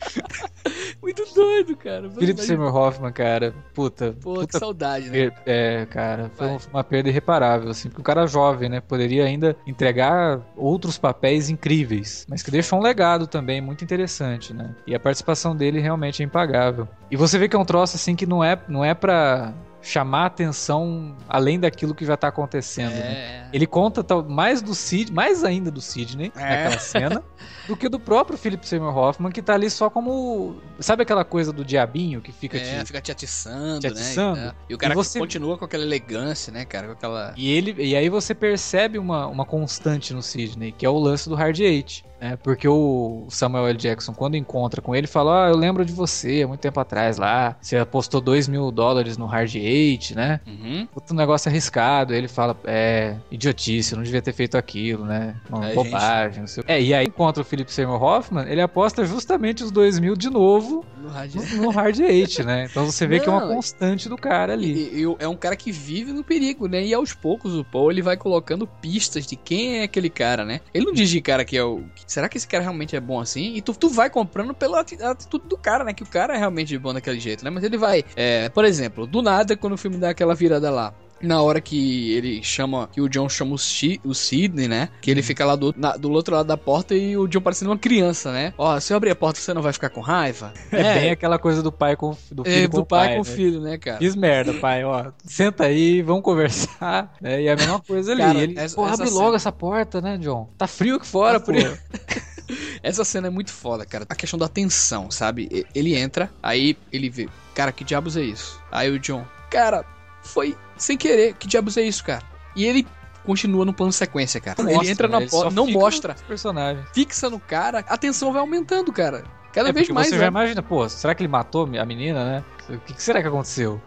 S2: Muito doido, cara.
S1: Philip Seymour Hoffman, cara, puta.
S2: Pô,
S1: puta
S2: que saudade, né?
S1: É, cara, foi Vai. uma perda irreparável, assim, porque o cara jovem, né, poderia ainda entregar outros papéis incríveis, mas que deixou um legado também muito interessante, né? E a participação dele realmente é impagável. E você vê que é um troço, assim, que não é, não é pra chamar atenção além daquilo que já tá acontecendo. Né? É. Né? Ele conta mais do Sid, mais ainda do Sidney é. naquela cena, do que do próprio Philip Seymour Hoffman, que tá ali só como. Sabe aquela coisa do diabinho que fica
S2: é,
S1: te.
S2: fica te atiçando, te
S1: atiçando
S2: né? E o cara e você... continua com aquela elegância, né, cara? Com aquela.
S1: E, ele, e aí você percebe uma, uma constante no Sidney, que é o lance do Hard Eight. Né? Porque o Samuel L. Jackson, quando encontra com ele, fala: Ah, eu lembro de você há muito tempo atrás lá. Você apostou 2 mil dólares no Hard Eight, né? Uhum. Outro negócio arriscado. Ele fala: É, idiotice, eu não devia ter feito aquilo, né? Uma é, bobagem. É, e aí encontra o Philip Seymour Hoffman, ele aposta justamente os 2 mil de novo no Hard, no, no hard Eight, né? Então você vê não, que é uma constante do cara ali.
S2: E, e, é um cara que vive no perigo, né? E aos poucos o Paul ele vai colocando pistas de quem é aquele cara, né? Ele não diz de cara que é o será que esse cara realmente é bom assim? E tu, tu vai comprando pela atitude do cara, né? Que o cara é realmente bom daquele jeito, né? Mas ele vai, é, por exemplo, do nada, quando o filme dá aquela virada lá, na hora que ele chama, que o John chama o, Ch o Sidney, né? Que ele fica lá do, na, do outro lado da porta e o John parecendo uma criança, né? Ó, se eu abrir a porta você não vai ficar com raiva?
S1: É, é bem aquela coisa do pai com do filho é, com
S2: do pai, pai com o né? filho, né, cara?
S1: Fiz merda, pai, ó. Senta aí, vamos conversar. Né? E é a mesma coisa ali. Cara, ele, essa, pô, abre logo essa porta, né, John? Tá frio aqui fora, tá por
S2: Essa cena é muito foda, cara. A questão da tensão, sabe? Ele entra, aí ele vê, cara, que diabos é isso? Aí o John, cara, foi sem querer. Que diabos é isso, cara? E ele continua no plano sequência, cara. Mostra, ele entra na porta, não mostra.
S1: Personagem.
S2: Fixa no cara, a tensão vai aumentando, cara. Cada
S1: é
S2: vez mais.
S1: Você já imagina, pô, será que ele matou a menina, né? O que será que aconteceu?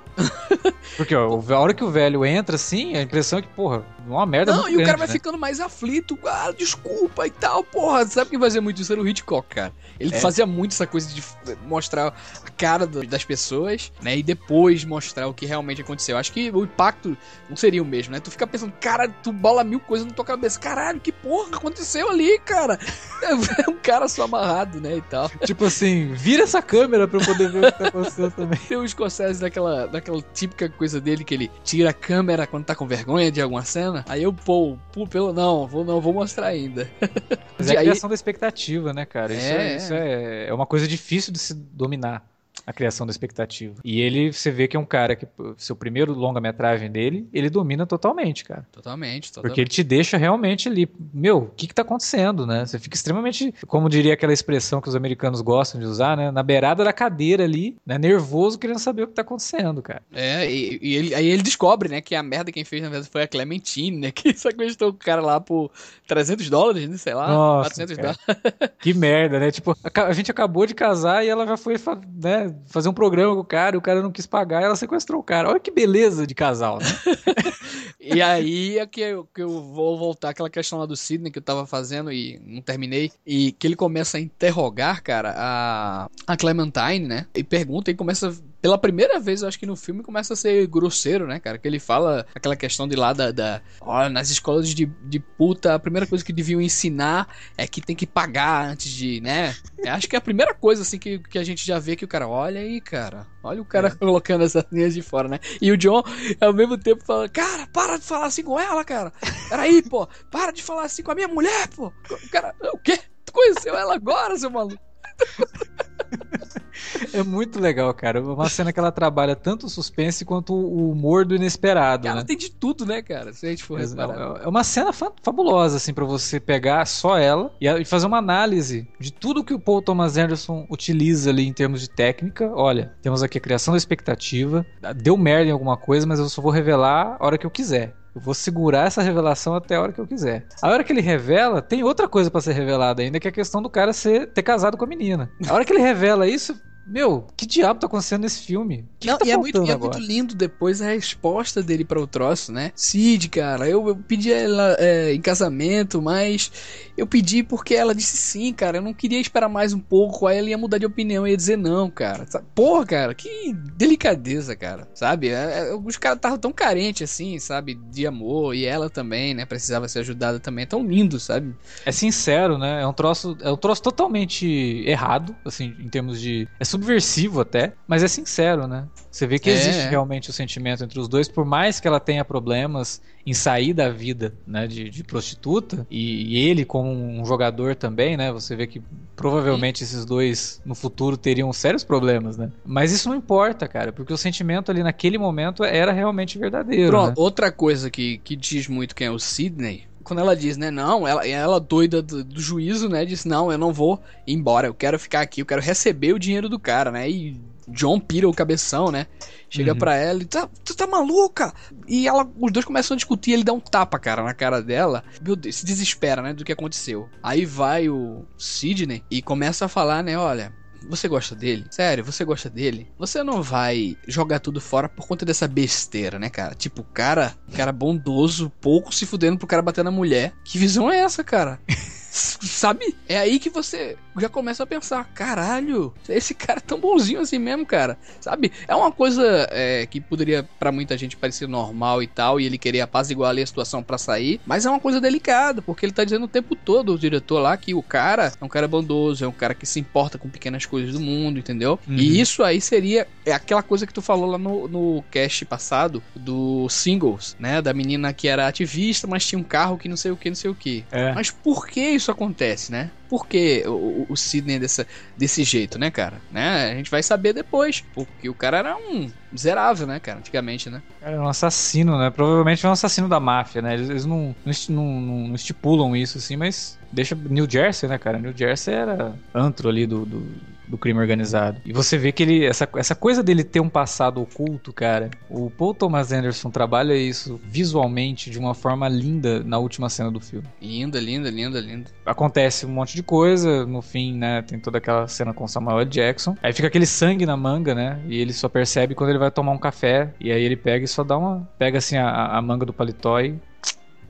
S1: Porque ó, a hora que o velho entra assim, a impressão é que, porra, uma merda
S2: Não,
S1: e
S2: o
S1: grande,
S2: cara vai
S1: né?
S2: ficando mais aflito. Ah, desculpa e tal, porra. Sabe quem fazia muito isso? Era o Hitchcock, cara. Ele
S1: É.
S2: fazia muito essa coisa de mostrar a cara do- das pessoas, né? E depois mostrar o que realmente aconteceu. Acho que o impacto não seria o mesmo, né? Tu fica pensando, cara, tu bola mil coisas na tua cabeça. Caralho, que porra aconteceu ali, cara? É um cara só amarrado, né? E tal.
S1: Tipo assim, vira essa câmera pra eu poder ver o que tá acontecendo também.
S2: Tem o Scorsese daquela, daquela típica coisa dele que ele tira a câmera quando tá com vergonha de alguma cena. Aí eu, pô, pô, pelo não, vou, não vou mostrar ainda.
S1: Mas é a
S2: Aí-
S1: criação da expectativa, né, cara? Isso, é,
S2: É.
S1: isso é, é uma coisa difícil de se dominar. A criação da expectativa. E ele, você vê que é um cara que, seu primeiro longa-metragem dele, ele domina totalmente, cara.
S2: Totalmente, totalmente.
S1: Porque ele te deixa realmente ali, meu, o que que tá acontecendo, né? Você fica extremamente, como diria aquela expressão que os americanos gostam de usar, né? Na beirada da cadeira ali, né? Nervoso, querendo saber o que tá acontecendo, cara.
S2: É, e, e ele, aí ele descobre, né, que a merda quem fez na verdade foi a Clementine, né, que sequestrou o cara lá por 300 dólares, né, sei lá,
S1: Nossa,
S2: 400
S1: cara.
S2: dólares.
S1: Que merda, né? Tipo, a, a gente acabou de casar e ela já foi fa- fazer um programa com o cara, e o cara não quis pagar ela sequestrou o cara. Olha que beleza de casal, né?
S2: E aí é que eu, que eu vou voltar àquela questão lá do Sidney que eu tava fazendo e não terminei. E que ele começa a interrogar, cara, a, a Clementine, né? E pergunta e começa. Pela primeira vez, eu acho que no filme começa a ser grosseiro, né, cara? Que ele fala aquela questão de lá da. da Olha, nas escolas de, de puta, a primeira coisa que deviam ensinar é que tem que pagar antes de, né? Eu acho que é a primeira coisa, assim, que, que a gente já vê que o cara, olha aí, cara. Olha o cara colocando essas linhas de fora, né? E o John, ao mesmo tempo, fala, cara, para de falar assim com ela, cara. Peraí, pô, para de falar assim com a minha mulher, pô. O cara, o quê? Tu conheceu ela agora, seu maluco?
S1: É muito legal, cara. Uma cena que ela trabalha tanto o suspense quanto o humor do inesperado,
S2: Ela
S1: né?
S2: tem de tudo, né, cara? Se a gente for reparar.
S1: É é uma cena fa- fabulosa, assim, pra você pegar só ela e e fazer uma análise de tudo que o Paul Thomas Anderson utiliza ali em termos de técnica. Olha, temos aqui a criação da expectativa. Deu merda em alguma coisa, mas eu só vou revelar a hora que eu quiser. Eu vou segurar essa revelação até a hora que eu quiser. A hora que ele revela, tem outra coisa pra ser revelada ainda, que é a questão do cara ser, ter casado com a menina. A hora que ele revela isso, meu, que diabo tá acontecendo nesse filme? Que
S2: Não,
S1: que tá
S2: e é, muito, e é
S1: agora?
S2: muito lindo depois a resposta dele para o troço, né? Cid, cara, eu, eu pedi ela é, em casamento, mas eu pedi porque ela disse sim, cara. Eu não queria esperar mais um pouco. Aí ela ia mudar de opinião e ia dizer não, cara. Porra, cara, que delicadeza, cara. Sabe? É, é, os caras estavam tão carentes assim, sabe? De amor. E ela também, né? Precisava ser ajudada também. É tão lindo, sabe?
S1: É sincero, né? É um troço, é um troço totalmente errado, assim, em termos de. É subversivo até, mas é sincero, né? Você vê que
S2: É,
S1: existe
S2: é.
S1: realmente o sentimento entre os dois, por mais que ela tenha problemas em sair da vida, né, de, de prostituta, e, e ele como um jogador também, né? Você vê que provavelmente esses dois no futuro teriam sérios problemas, né? Mas isso não importa, cara, porque o sentimento ali naquele momento era realmente verdadeiro.
S2: Pronto,
S1: né?
S2: outra coisa que, que diz muito quem é o Sidney. Quando ela diz, né, não, ela, ela doida do, do juízo, né, disse, não, eu não vou embora, eu quero ficar aqui, eu quero receber o dinheiro do cara, né, e John pira o cabeção, né, chega
S1: Uhum.
S2: pra ela e, tá, tu tá maluca? E ela, os dois começam a discutir, ele dá um tapa, cara, na cara dela, meu Deus, se desespera, né, do que aconteceu. Aí vai o Sidney e começa a falar, né, olha, você gosta dele? Sério, você gosta dele? Você não vai jogar tudo fora por conta dessa besteira, né, cara? Tipo, cara, cara bondoso, pouco se fudendo pro cara bater na mulher. Que visão é essa, cara? Sabe? É aí que você já começa a pensar: caralho, esse cara é tão bonzinho assim mesmo, cara. Sabe? É uma coisa é, que poderia pra muita gente parecer normal e tal, e ele querer apaziguar ali a situação pra sair, mas é uma coisa delicada, porque ele tá dizendo o tempo todo, o diretor lá, que o cara é um cara bondoso, é um cara que se importa com pequenas coisas do mundo, entendeu?
S1: Uhum.
S2: E isso aí seria é aquela coisa que tu falou lá no, no cast passado do Singles, né? Da menina que era ativista, mas tinha um carro que não sei o que, não sei o que.
S1: É.
S2: Mas por que isso acontece, né? Por que o, o- Sidney é dessa, desse jeito, né, cara? Né? A gente vai saber depois. Porque o cara era um miserável, né, cara? Antigamente, né?
S1: Era um assassino, né? Provavelmente é um assassino da máfia, né? Eles, eles não, não- não- não estipulam isso, assim, mas deixa. New Jersey, né, cara? New Jersey era antro ali do, do, do crime organizado. E você vê que ele. Essa, essa coisa dele ter um passado oculto, cara. O Paul Thomas Anderson trabalha isso visualmente de uma forma linda na última cena do filme.
S2: Linda, linda, linda, linda.
S1: Acontece um monte de coisa. No fim, né? Tem toda aquela cena com Samuel Jackson. Aí fica aquele sangue na manga, né? E ele só percebe quando ele vai tomar um café. E aí ele pega e só dá uma. Pega assim a, a manga do paletó e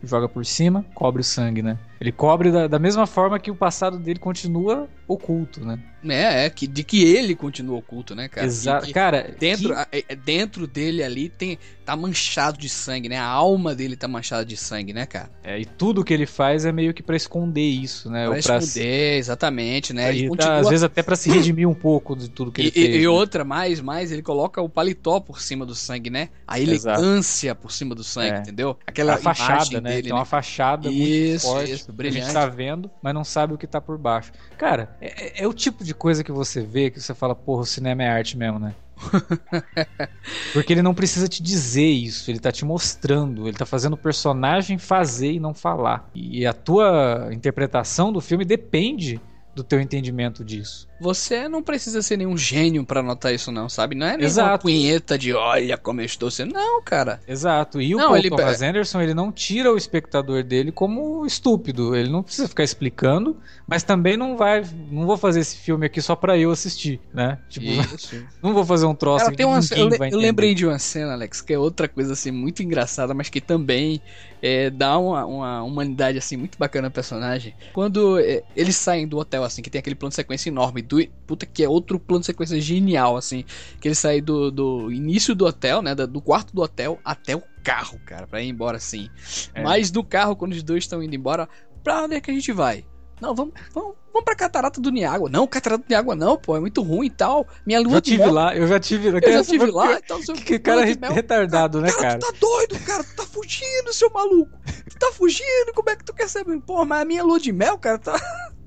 S1: joga por cima, cobre o sangue, né? Ele cobre da, da mesma forma que o passado dele continua oculto, né?
S2: É, é que, de que ele continua oculto, né, cara?
S1: Exato. Cara,
S2: dentro, que... É, dentro dele ali tem tá manchado de sangue, né? A alma dele tá manchada de sangue, né, cara?
S1: É, e tudo que ele faz é meio que para esconder isso, né?
S2: Pra esconder, pra... exatamente, né?
S1: Ele continua... Às vezes até para se redimir um pouco de tudo que ele
S2: e,
S1: fez.
S2: E, né? outra, mais, mais, ele coloca o paletó por cima do sangue, né? A elegância Exato. por cima do sangue, é. entendeu?
S1: Aquela a fachada, né? Dele, tem né? uma fachada isso, muito forte. Isso, brilhante. A gente tá vendo, mas não sabe o que tá por baixo. Cara, é, é o tipo de coisa que você vê que você fala, porra, o cinema é arte mesmo, né? Porque ele não precisa te dizer isso, ele tá te mostrando, ele tá fazendo o personagem fazer e não falar. E a tua interpretação do filme depende do teu entendimento disso.
S2: Você não precisa ser nenhum gênio para notar isso, não, sabe? Não é nenhuma punheta de olha como eu estou sendo. Não, cara.
S1: Exato. E o não, Paul ele... Thomas Anderson, ele não tira o espectador dele como estúpido. Ele não precisa ficar explicando, mas também não vai. Não vou fazer esse filme aqui só para eu assistir, né? Tipo, isso. não vou fazer um troço cara,
S2: tem uma, eu, eu lembrei de uma cena, Alex, que é outra coisa assim muito engraçada, mas que também é, dá uma, uma humanidade assim muito bacana ao personagem. Quando é, eles saem do hotel, assim, que tem aquele plano de sequência enorme do. Puta que é outro plano de sequência genial, assim. Que ele sai do, do início do hotel, né? Do quarto do hotel até o carro, cara, pra ir embora assim. É. Mas no carro, quando os dois estão indo embora, pra onde é que a gente vai? Não, vamos, vamos, vamos pra Catarata do Niágua. Não, Catarata do Niágua não, pô, é muito ruim e tal. Minha lua
S1: já tive mel... lá, eu já tive
S2: lá. Eu já tive lá, então
S1: seu que cara retardado,
S2: cara,
S1: né, cara?
S2: Tu tá doido, cara, tu tá fugindo, seu maluco. Tu tá fugindo, como é que tu quer saber? Pô, mas a minha lua de mel, cara, tá...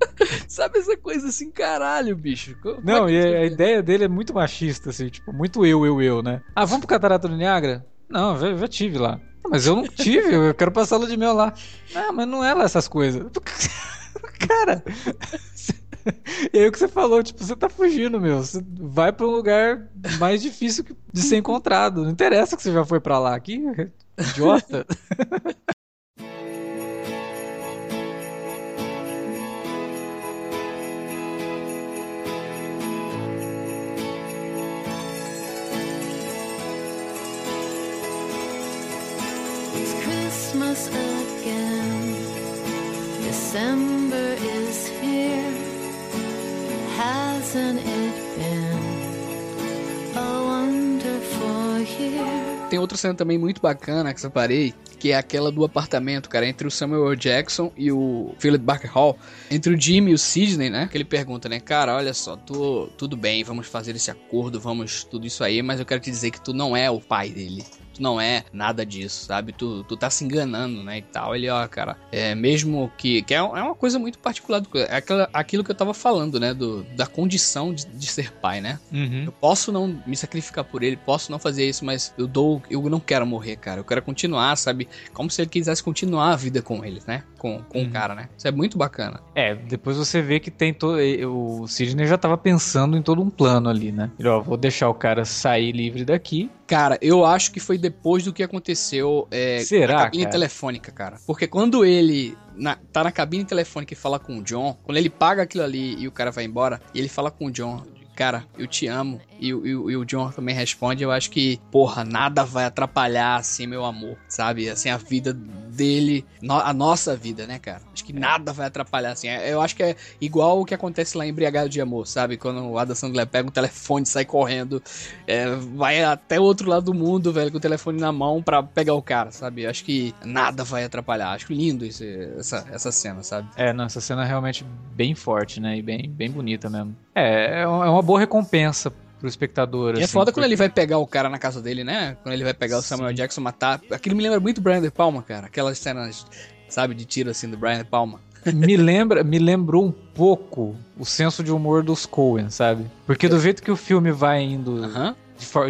S2: Sabe essa coisa assim, caralho, bicho?
S1: Como não, é e a, a ideia dele é muito machista, assim, tipo, muito eu, eu, eu, né? Ah, vamos pro Catarata do Niágara? Não, eu já, já tive lá. Mas eu não tive, eu quero passar lua de mel lá. Ah, mas não é lá essas coisas. Cara. E aí o que você falou, tipo, você tá fugindo, meu. Você vai pra um lugar mais difícil de ser encontrado. Não interessa que você já foi pra lá. aqui, idiota. Christmas again. December is here. Hasn't it been a wonderful year?
S2: Tem outra cena também muito bacana que separei, que é aquela do apartamento, cara, entre o Samuel Jackson e o Philip Barker Hall, entre o Jimmy e o Sidney, né? Que ele pergunta, né, cara, olha só, tu, tudo bem, vamos fazer esse acordo, vamos tudo isso aí, mas eu quero te dizer que tu não é o pai dele tu não é nada disso, sabe? Tu, tu tá se enganando, né? E tal. Ele, ó, cara, é mesmo que. que é, é uma coisa muito particular. Do, é aquela, aquilo que eu tava falando, né? Do, da condição de, de ser pai, né? Uhum. Eu posso não me sacrificar por ele, posso não fazer isso, mas eu dou. Eu não quero morrer, cara. Eu quero continuar, sabe? Como se ele quisesse continuar a vida com ele, né? Com, com uhum. o cara, né? Isso é muito bacana.
S1: É, depois você vê que tem todo. O Sidney já tava pensando em todo um plano ali, né? Ele, ó, vou deixar o cara sair livre daqui.
S2: Cara, eu acho que foi depois do que aconteceu é,
S1: Será,
S2: na cabine
S1: cara?
S2: telefônica, cara. Porque quando ele na, tá na cabine telefônica e fala com o John, quando ele paga aquilo ali e o cara vai embora, e ele fala com o John, cara, eu te amo. E, e, e, o John também responde, eu acho que, porra, nada vai atrapalhar, assim, meu amor, sabe? Assim, a vida dele, a nossa vida, né, cara? Acho que nada vai atrapalhar, assim. É, eu acho que é igual o que acontece lá em Embriagado de Amor, sabe? Quando o Adam Sandler pega um telefone, sai correndo, é, vai até o outro lado do mundo, velho, com o telefone na mão pra pegar o cara, sabe? Eu acho que nada vai atrapalhar. Acho lindo esse, essa, essa cena, sabe?
S1: É, não, essa cena é realmente bem forte, né? E bem, bem bonita mesmo. É, é uma boa recompensa pro espectador.
S2: E é assim, é foda porque... quando ele vai pegar o cara na casa dele, né? Quando ele vai pegar Sim. o Samuel Jackson matar. Aquilo me lembra muito Brian De Palma, cara. Aquelas cenas, sabe, de tiro assim do Brian De Palma.
S1: me lembra, me lembrou um pouco o senso de humor dos Coen, sabe? Porque do jeito que o filme vai indo. Uh -huh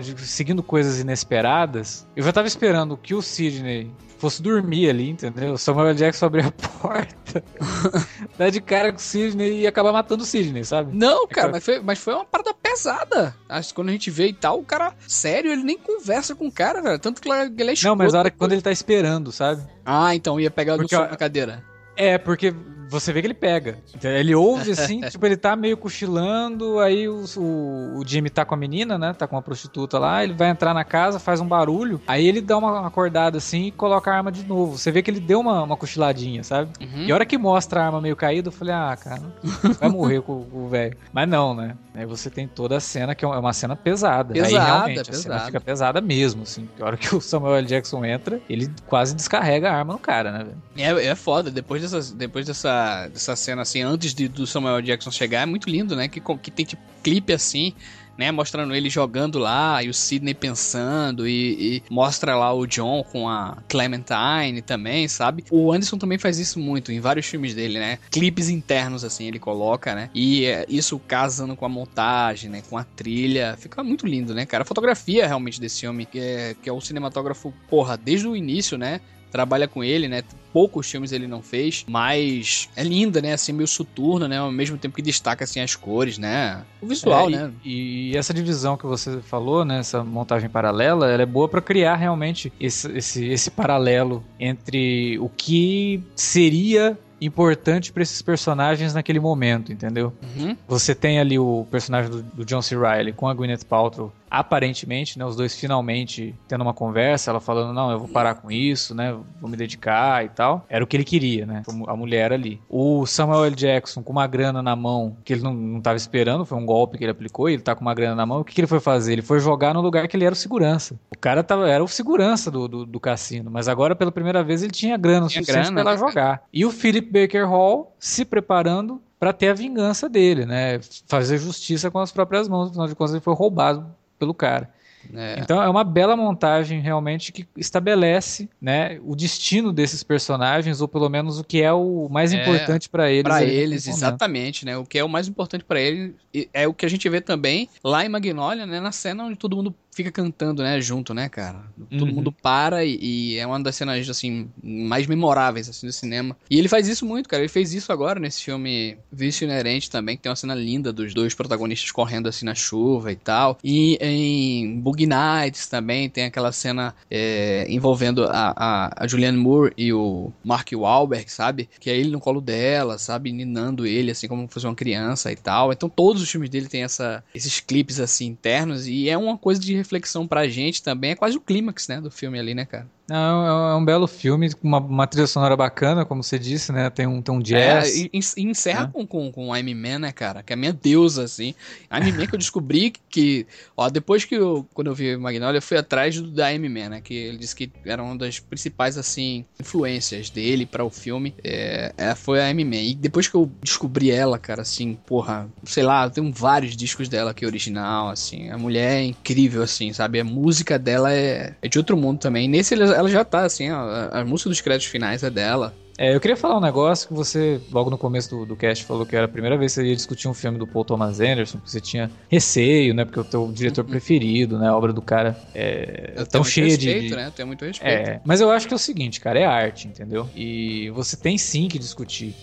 S1: de, de, seguindo coisas inesperadas, eu já tava esperando que o Sidney fosse dormir ali, entendeu? O Samuel Jackson abrir a porta, dá de cara com o Sidney e acabar matando o Sidney, sabe?
S2: Não, é cara, mas, foi, mas foi uma parada pesada. Acho que quando a gente vê e tal, o cara, sério, ele nem conversa com o cara, velho. Tanto que ele é.
S1: Não, mas a hora que quando ele tá esperando, sabe?
S2: Ah, então ia pegar Porque, no na cadeira.
S1: É, porque você vê que ele pega. Ele ouve assim, tipo, ele tá meio cochilando, aí o, o, o, Jimmy tá com a menina, né? Tá com uma prostituta lá, ele vai entrar na casa, faz um barulho, aí ele dá uma acordada assim e coloca a arma de novo. Você vê que ele deu uma, uma cochiladinha, sabe? Uhum. E a hora que mostra a arma meio caída, eu falei, ah, cara, vai morrer com, com o velho. Mas não, né? Aí você tem toda a cena, que é uma cena pesada.
S2: Pesada,
S1: aí realmente
S2: pesada. a
S1: cena fica pesada mesmo, assim. A hora que o Samuel L. Jackson entra, ele quase descarrega a arma no cara, né,
S2: velho? É, é foda, depois, dessas, depois dessa, dessa cena, assim, antes de, do Samuel Jackson chegar, é muito lindo, né? Que, que tem tipo clipe assim né? Mostrando ele jogando lá e o Sidney pensando e, e, mostra lá o John com a Clementine também, sabe? O Anderson também faz isso muito em vários filmes dele, né? Clipes internos, assim, ele coloca, né? E é, isso casando com a montagem, né? Com a trilha. Fica muito lindo, né, cara? A fotografia realmente desse filme, que é, que é o cinematógrafo, porra, desde o início, né? Trabalha com ele, né? Poucos filmes ele não fez, mas é linda, né? Assim, meio soturna, né? Ao mesmo tempo que destaca, assim, as cores, né? O visual,
S1: é,
S2: né?
S1: E, e, essa divisão que você falou, né? Essa montagem paralela, ela é boa para criar realmente esse, esse, esse paralelo entre o que seria importante para esses personagens naquele momento, entendeu? Uhum. Você tem ali o personagem do, do John C. Reilly com a Gwyneth Paltrow aparentemente, né, os dois finalmente tendo uma conversa, ela falando, não, eu vou parar com isso, né, vou me dedicar e tal. Era o que ele queria, né, a mulher ali. O Samuel L. Jackson com uma grana na mão, que ele não, não tava esperando, foi um golpe que ele aplicou, e ele tá com uma grana na mão, o que, que ele foi fazer? Ele foi jogar no lugar que ele era o segurança. O cara tava, era o segurança do, do, do cassino, mas agora pela primeira vez ele tinha grana o suficiente pra ela né, jogar. E o Philip Baker Hall se preparando para ter a vingança dele, né? Fazer justiça com as próprias mãos, afinal de contas ele foi roubado pelo cara. É. Então é uma bela montagem realmente que estabelece né, o destino desses personagens, ou pelo menos o que é o mais é, importante para eles.
S2: Para eles, exatamente, né? O que é o mais importante para eles é o que a gente vê também lá em Magnolia, né? Na cena onde todo mundo fica cantando, né, junto, né, cara? Todo uhum. mundo para e, e, é uma das cenas, assim, mais memoráveis, assim, do cinema. E ele faz isso muito, cara. Ele fez isso agora nesse filme Vício Inerente também, que tem uma cena linda dos dois protagonistas correndo, assim, na chuva e tal. E em Boogie Nights também tem aquela cena é, envolvendo a, a, a, Julianne Moore e o Mark Wahlberg, sabe? Que é ele no colo dela, sabe? Ninando ele, assim, como se fosse uma criança e tal. Então todos os filmes dele têm essa, esses clipes, assim, internos e é uma coisa de reflexão pra gente também. É quase o clímax, né, do filme ali, né, cara?
S1: Não, é um belo filme, com uma, uma, trilha sonora bacana, como você disse, né? Tem um, tem um jazz.
S2: É, e, e encerra é. com, com, com a M-Man, né, cara? Que é a minha deusa, assim. A M-Man que eu descobri que, ó, depois que eu, quando eu vi Magnolia, eu fui atrás do, da M-Man, né? Que ele disse que era uma das principais, assim, influências dele para o filme. É, é, foi a M-Man. E depois que eu descobri ela, cara, assim, porra, sei lá, tenho vários discos dela aqui original, assim. A mulher é incrível, assim, sabe? A música dela é, é de outro mundo também. Nesse ela já tá, assim, ó, a, música dos créditos finais é dela.
S1: É, eu queria falar um negócio que você, logo no começo do, do cast, falou que era a primeira vez que você ia discutir um filme do Paul Thomas Anderson, que você tinha receio, né? Porque é o teu diretor uhum. preferido, né? A obra do cara é eu tão cheia
S2: respeito,
S1: de.
S2: Né? Eu tenho muito respeito.
S1: É, mas eu acho que é o seguinte, cara, é arte, entendeu? E você tem sim que discutir.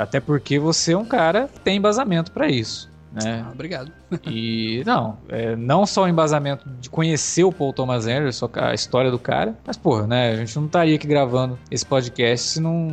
S1: Até porque você é um cara que tem embasamento para isso. Né?
S2: Ah, obrigado.
S1: e não, é, não só o embasamento de conhecer o Paul Thomas Anderson, a história do cara, mas porra, né? A gente não estaria aqui gravando esse podcast se não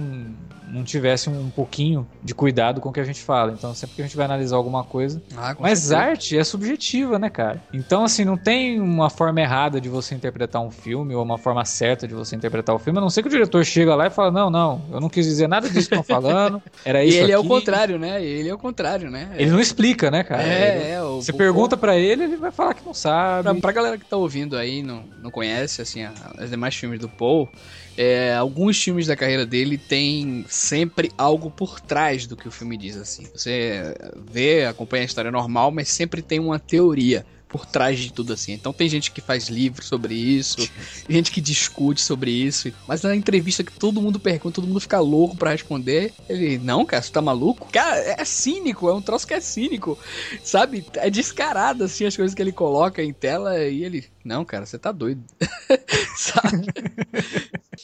S1: não tivesse um pouquinho de cuidado com o que a gente fala. Então, sempre que a gente vai analisar alguma coisa. Ah, mas certeza. arte é subjetiva, né, cara? Então, assim, não tem uma forma errada de você interpretar um filme ou uma forma certa de você interpretar o filme. A não ser que o diretor chega lá e fala: Não, não, eu não quis dizer nada disso que estão falando. Era isso.
S2: e ele
S1: aqui.
S2: é o contrário, né? Ele é o contrário, né?
S1: Ele não explica, né, cara?
S2: É, ele, é. O,
S1: você o, pergunta para ele, ele vai falar que não sabe.
S2: Pra, pra galera que tá ouvindo aí, não, não conhece, assim, as demais filmes do Paul. É, alguns filmes da carreira dele tem sempre algo por trás do que o filme diz, assim. Você vê, acompanha a história normal, mas sempre tem uma teoria por trás de tudo assim. Então tem gente que faz livro sobre isso, gente que discute sobre isso, mas na entrevista que todo mundo pergunta, todo mundo fica louco para responder, ele, não, cara, você tá maluco? Cara, é cínico, é um troço que é cínico, sabe? É descarado assim as coisas que ele coloca em tela e ele, não, cara, você tá doido. sabe?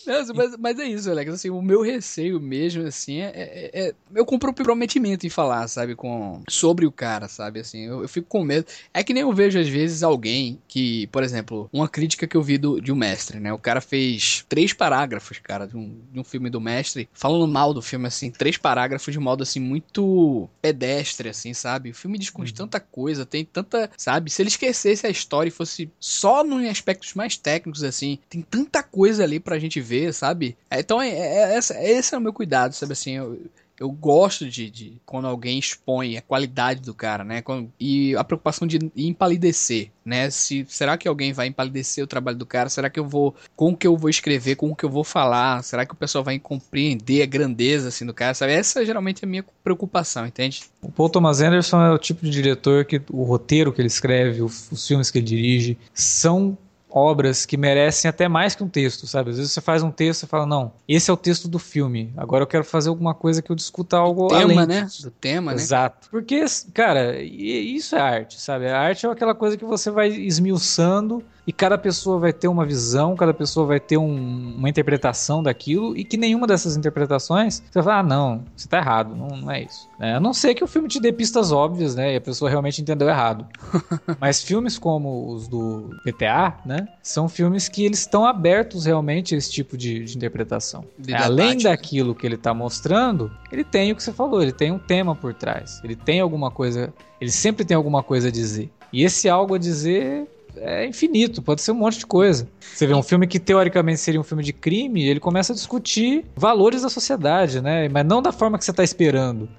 S2: Não, mas, mas, é isso, Alex. Assim, o meu receio mesmo, assim, é, é, é eu comprometimento em falar, sabe, com sobre o cara, sabe, assim, eu, eu, fico com medo. É que nem eu vejo às vezes alguém que, por exemplo, uma crítica que eu vi do, de um mestre, né? O cara fez três parágrafos, cara, de um, de um filme do mestre, falando mal do filme, assim, três parágrafos de modo assim muito pedestre, assim, sabe? O filme discute uhum. tanta coisa, tem tanta, sabe? Se ele esquecesse a história e fosse só nos aspectos mais técnicos, assim, tem tanta coisa ali pra gente ver, sabe? É, então, é, é, é, esse é o meu cuidado, sabe assim? Eu, eu gosto de, de, quando alguém expõe a qualidade do cara, né? Quando, e a preocupação de empalidecer, né? Se, será que alguém vai empalidecer o trabalho do cara? Será que eu vou. Com o que eu vou escrever, com o que eu vou falar? Será que o pessoal vai compreender a grandeza assim, do cara? Sabe? Essa geralmente é a minha preocupação, entende?
S1: O Paul Thomas Anderson é o tipo de diretor que o roteiro que ele escreve, os, os filmes que ele dirige, são obras que merecem até mais que um texto, sabe? Às vezes você faz um texto e fala, não, esse é o texto do filme, agora eu quero fazer alguma coisa que eu discuta algo
S2: tema,
S1: além
S2: né? Do tema,
S1: né? Exato. Porque, cara, isso é arte, sabe? A arte é aquela coisa que você vai esmiuçando e cada pessoa vai ter uma visão, cada pessoa vai ter um, uma interpretação daquilo e que nenhuma dessas interpretações você vai falar, ah, não, você tá errado, não, não é isso. É, a não ser que o filme te dê pistas óbvias, né, e a pessoa realmente entendeu errado. Mas filmes como os do PTA, né, são filmes que eles estão abertos realmente a esse tipo de, de interpretação. É, além daquilo que ele tá mostrando, ele tem o que você falou, ele tem um tema por trás, ele tem alguma coisa, ele sempre tem alguma coisa a dizer. E esse algo a dizer é infinito, pode ser um monte de coisa. Você vê um filme que teoricamente seria um filme de crime, ele começa a discutir valores da sociedade, né? Mas não da forma que você está esperando.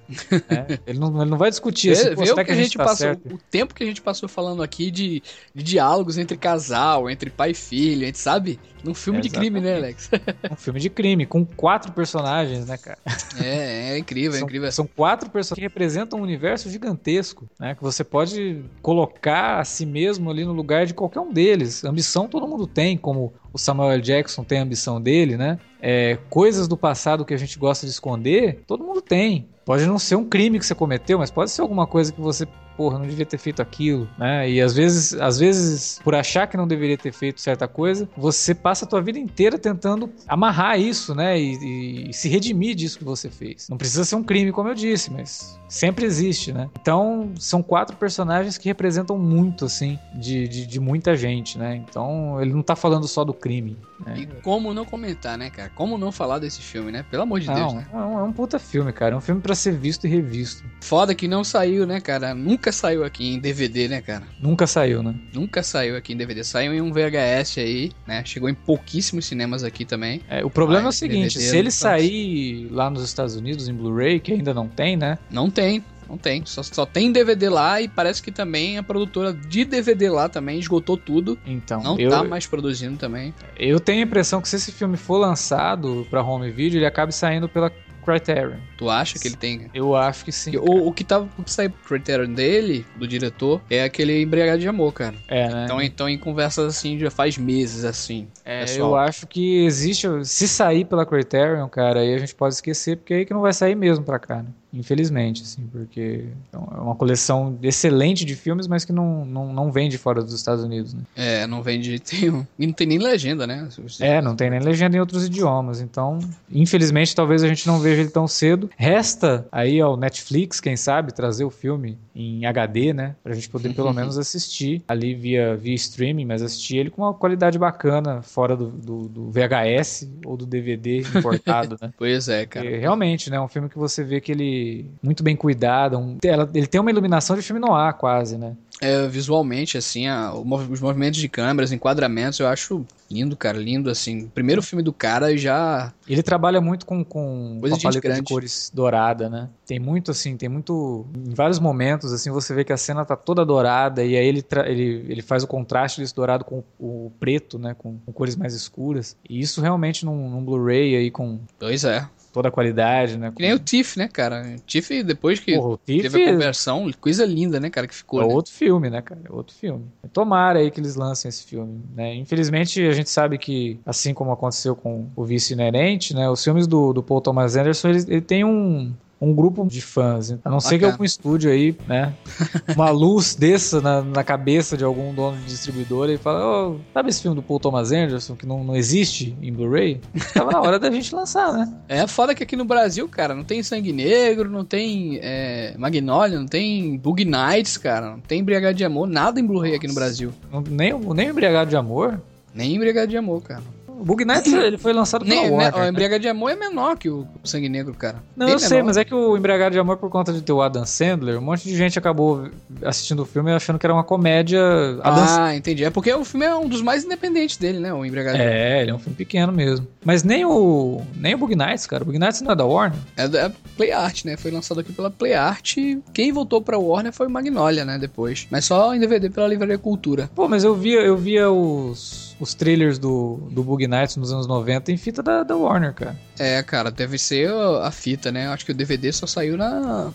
S1: Né? Ele, não, ele não vai discutir
S2: assim, o que, a gente, tá passou, certo? o tempo que a gente passou falando aqui de, de diálogos entre casal, entre pai e filho, a gente sabe? Num filme é, de crime, né, Alex?
S1: um filme de crime, com quatro personagens, né, cara?
S2: É, é incrível,
S1: são,
S2: é incrível.
S1: São quatro personagens que representam um universo gigantesco, né? Que você pode colocar a si mesmo ali no lugar de qualquer um deles. Ambição todo mundo tem, como o Samuel. Jackson tem a ambição dele, né? É, coisas do passado que a gente gosta de esconder, todo mundo tem. Pode não ser um crime que você cometeu, mas pode ser alguma coisa que você porra, não devia ter feito aquilo, né? E às vezes, às vezes, por achar que não deveria ter feito certa coisa, você passa a tua vida inteira tentando amarrar isso, né? E, e, se redimir disso que você fez. Não precisa ser um crime, como eu disse, mas sempre existe, né? Então, são quatro personagens que representam muito, assim, de, de, de muita gente, né? Então, ele não tá falando só do crime. Né?
S2: E como não comentar, né, cara? Como não falar desse filme, né? Pelo amor de não, Deus, né? É
S1: um, é um puta filme, cara. É um filme para ser visto e revisto.
S2: Foda que não saiu, né, cara? Nunca nunca saiu aqui em DVD, né, cara?
S1: Nunca saiu, né?
S2: Nunca saiu aqui em DVD. Saiu em um VHS aí, né? Chegou em pouquíssimos cinemas aqui também.
S1: É, o problema ah, é o seguinte, DVD se ele sair lá nos Estados Unidos em Blu-ray, que ainda não tem, né?
S2: Não tem. Não tem. Só, só tem DVD lá e parece que também a produtora de DVD lá também esgotou tudo.
S1: Então.
S2: Não eu, tá mais produzindo também.
S1: Eu tenho a impressão que se esse filme for lançado pra home video, ele acabe saindo pela Criterion.
S2: Tu acha que ele tem?
S1: Eu acho que sim.
S2: O, o que tava o que saiu Criterion dele, do diretor, é aquele embriagado de amor, cara.
S1: É, né?
S2: Então, então em conversas assim já faz meses assim.
S1: É, pessoal. eu acho que existe. Se sair pela Criterion, cara, aí a gente pode esquecer, porque aí que não vai sair mesmo pra cá, né? Infelizmente, assim, porque é uma coleção excelente de filmes, mas que não, não, não vende fora dos Estados Unidos, né?
S2: É, não vende. Tem, e não tem nem legenda, né?
S1: É, não tem nem legenda em outros idiomas. Então, infelizmente, talvez a gente não veja ele tão cedo. Resta aí ao Netflix, quem sabe, trazer o filme em HD, né? Pra gente poder pelo menos assistir ali via, via streaming, mas assistir ele com uma qualidade bacana, fora do, do, do VHS ou do DVD importado, né?
S2: pois é, cara.
S1: Porque, realmente, né? É um filme que você vê que ele muito bem cuidado. Um, ele tem uma iluminação de filme no ar, quase, né?
S2: É, visualmente, assim, a, os movimentos de câmeras, enquadramentos, eu acho lindo, cara, lindo, assim. Primeiro filme do cara já...
S1: Ele trabalha muito com, com, Coisa com a paleta de, de cores dourada, né? Tem muito, assim, tem muito... Em vários momentos, assim, você vê que a cena tá toda dourada e aí ele, ele, ele faz o contraste desse dourado com o, o preto, né? Com, com, cores mais escuras. E isso realmente num, num Blu-ray aí com...
S2: Pois é
S1: toda a qualidade, né?
S2: Que nem o Tiff, né, cara? O Tiff, depois que Porra, Tiff teve a conversão, coisa linda, né, cara, que ficou.
S1: É
S2: né?
S1: outro filme, né, cara? É outro filme. Tomara aí que eles lancem esse filme, né? Infelizmente, a gente sabe que, assim como aconteceu com o Vice Inerente, né, os filmes do, do Paul Thomas Anderson, ele, ele tem um um grupo de fãs. A não ser que algum estúdio aí, né? Uma luz dessa na, na cabeça de algum dono de distribuidora e fala: oh, sabe esse filme do Paul Thomas Anderson que não, não existe em Blu-ray? Tava na hora da gente lançar, né?
S2: É foda que aqui no Brasil, cara, não tem Sangue Negro, não tem é, Magnolia, não tem Bug Nights, cara, não tem Embriagado de Amor, nada em Blu-ray aqui no Brasil.
S1: nem, nem Embriagado de Amor?
S2: Nem Embriagado de Amor, cara.
S1: O Bug Nights ele foi lançado pela Nem, Warner.
S2: O Embriagado de Amor é menor que o Sangue Negro, cara.
S1: Não, Bem eu menor. sei, mas é que o Embriagado de Amor, por conta de ter o Adam Sandler, um monte de gente acabou assistindo o filme achando que era uma comédia.
S2: Ah, entendi. É porque o filme é um dos mais independentes dele, né? O Embriagado de
S1: Amor. É, ele é um filme pequeno mesmo. Mas nem o. Nem o Bug Nights, cara. O Bug Nights não é da Warner.
S2: É da Play Art, né? Foi lançado aqui pela Play Art. Quem voltou pra Warner foi o Magnolia, né? Depois. Mas só em DVD pela Livraria Cultura.
S1: Pô, mas eu via, eu via os os trailers do, do Bug Nights nos anos 90 em fita da, da Warner, cara.
S2: É, cara, deve ser a fita, né? Acho que o DVD só saiu na.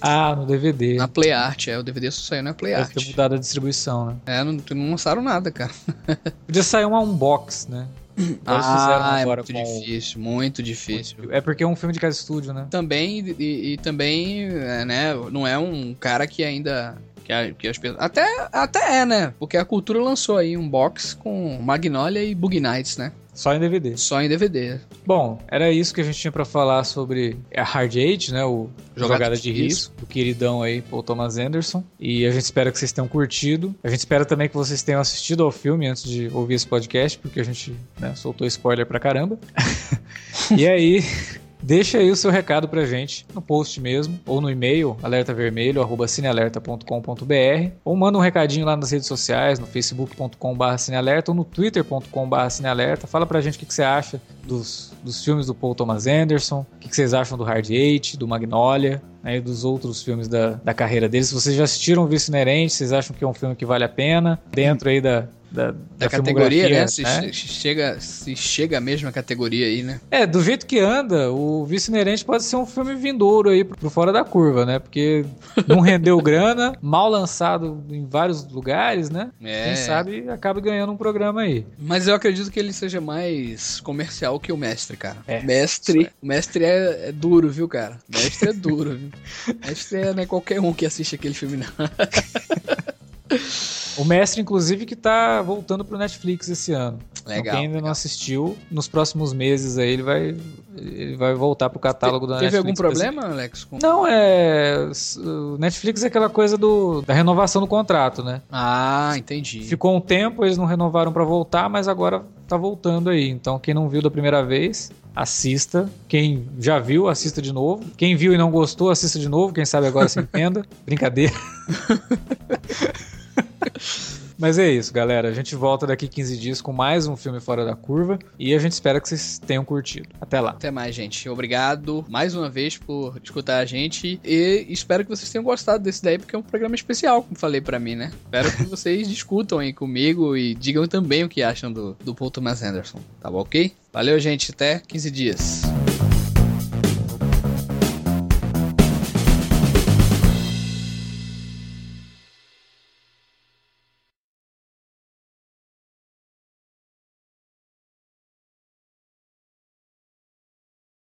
S1: Ah, no DVD.
S2: Na Play Art, é. O DVD só saiu na Play Art.
S1: Deve ter mudado a distribuição, né?
S2: É, não, não lançaram nada, cara.
S1: Podia sair um unbox, né?
S2: ah, é muito difícil, muito difícil.
S1: É porque é um filme de cada estúdio, né?
S2: Também, e, e também, é, né, não é um cara que ainda que, a, que as pessoas. Até, até é, né? Porque a cultura lançou aí um box com Magnolia e Bug Nights, né?
S1: Só em DVD.
S2: Só em DVD.
S1: Bom, era isso que a gente tinha para falar sobre a Hard Eight, né? O Jogada, Jogada de, de Risco, o queridão aí, Paul Thomas Anderson. E a gente espera que vocês tenham curtido. A gente espera também que vocês tenham assistido ao filme antes de ouvir esse podcast, porque a gente né, soltou spoiler pra caramba. e aí, Deixa aí o seu recado pra gente no post mesmo, ou no e-mail, alertavermelho, arroba cinealerta.com.br, ou manda um recadinho lá nas redes sociais, no facebook.com.br cinealerta ou no twitter.com.br cinealerta. Fala pra gente o que, que você acha dos, dos filmes do Paul Thomas Anderson, o que, que vocês acham do Hard Eight, do Magnolia, né, e dos outros filmes da, da carreira dele. Se vocês já assistiram o Vice Inerente, vocês acham que é um filme que vale a pena, dentro aí da, da, da,
S2: da categoria, né? Se, né? chega, se chega a mesma categoria aí, né?
S1: É, do jeito que anda, o Vice Inerente pode ser um filme vindouro aí pro fora da curva, né? Porque não rendeu grana, mal lançado em vários lugares, né? É. Quem sabe acaba ganhando um programa aí.
S2: Mas eu acredito que ele seja mais comercial que o Mestre, cara. É. Mestre, é. Mestre é, é, duro, viu, cara? Mestre é duro, viu? Mestre é, não é qualquer um que assiste aquele filme, não.
S1: O mestre, inclusive, que tá voltando pro Netflix esse ano.
S2: Legal.
S1: Então, quem ainda
S2: legal.
S1: não assistiu, nos próximos meses aí ele vai, ele vai voltar pro catálogo Te, da
S2: Netflix.
S1: Teve
S2: algum problema, Alex?
S1: Com... Não, é. O Netflix é aquela coisa do, da renovação do contrato, né?
S2: Ah, entendi.
S1: Ficou um tempo, eles não renovaram para voltar, mas agora tá voltando aí. Então, quem não viu da primeira vez, assista. Quem já viu, assista de novo. Quem viu e não gostou, assista de novo. Quem sabe agora se entenda. Brincadeira. Mas é isso, galera. A gente volta daqui 15 dias com mais um filme fora da curva e a gente espera que vocês tenham curtido. Até lá.
S2: Até mais, gente. Obrigado mais uma vez por escutar a gente e espero que vocês tenham gostado desse daí porque é um programa especial, como falei para mim, né? Espero que vocês discutam aí comigo e digam também o que acham do, do Paul Thomas Anderson. Tá bom, ok? Valeu, gente. Até 15 dias.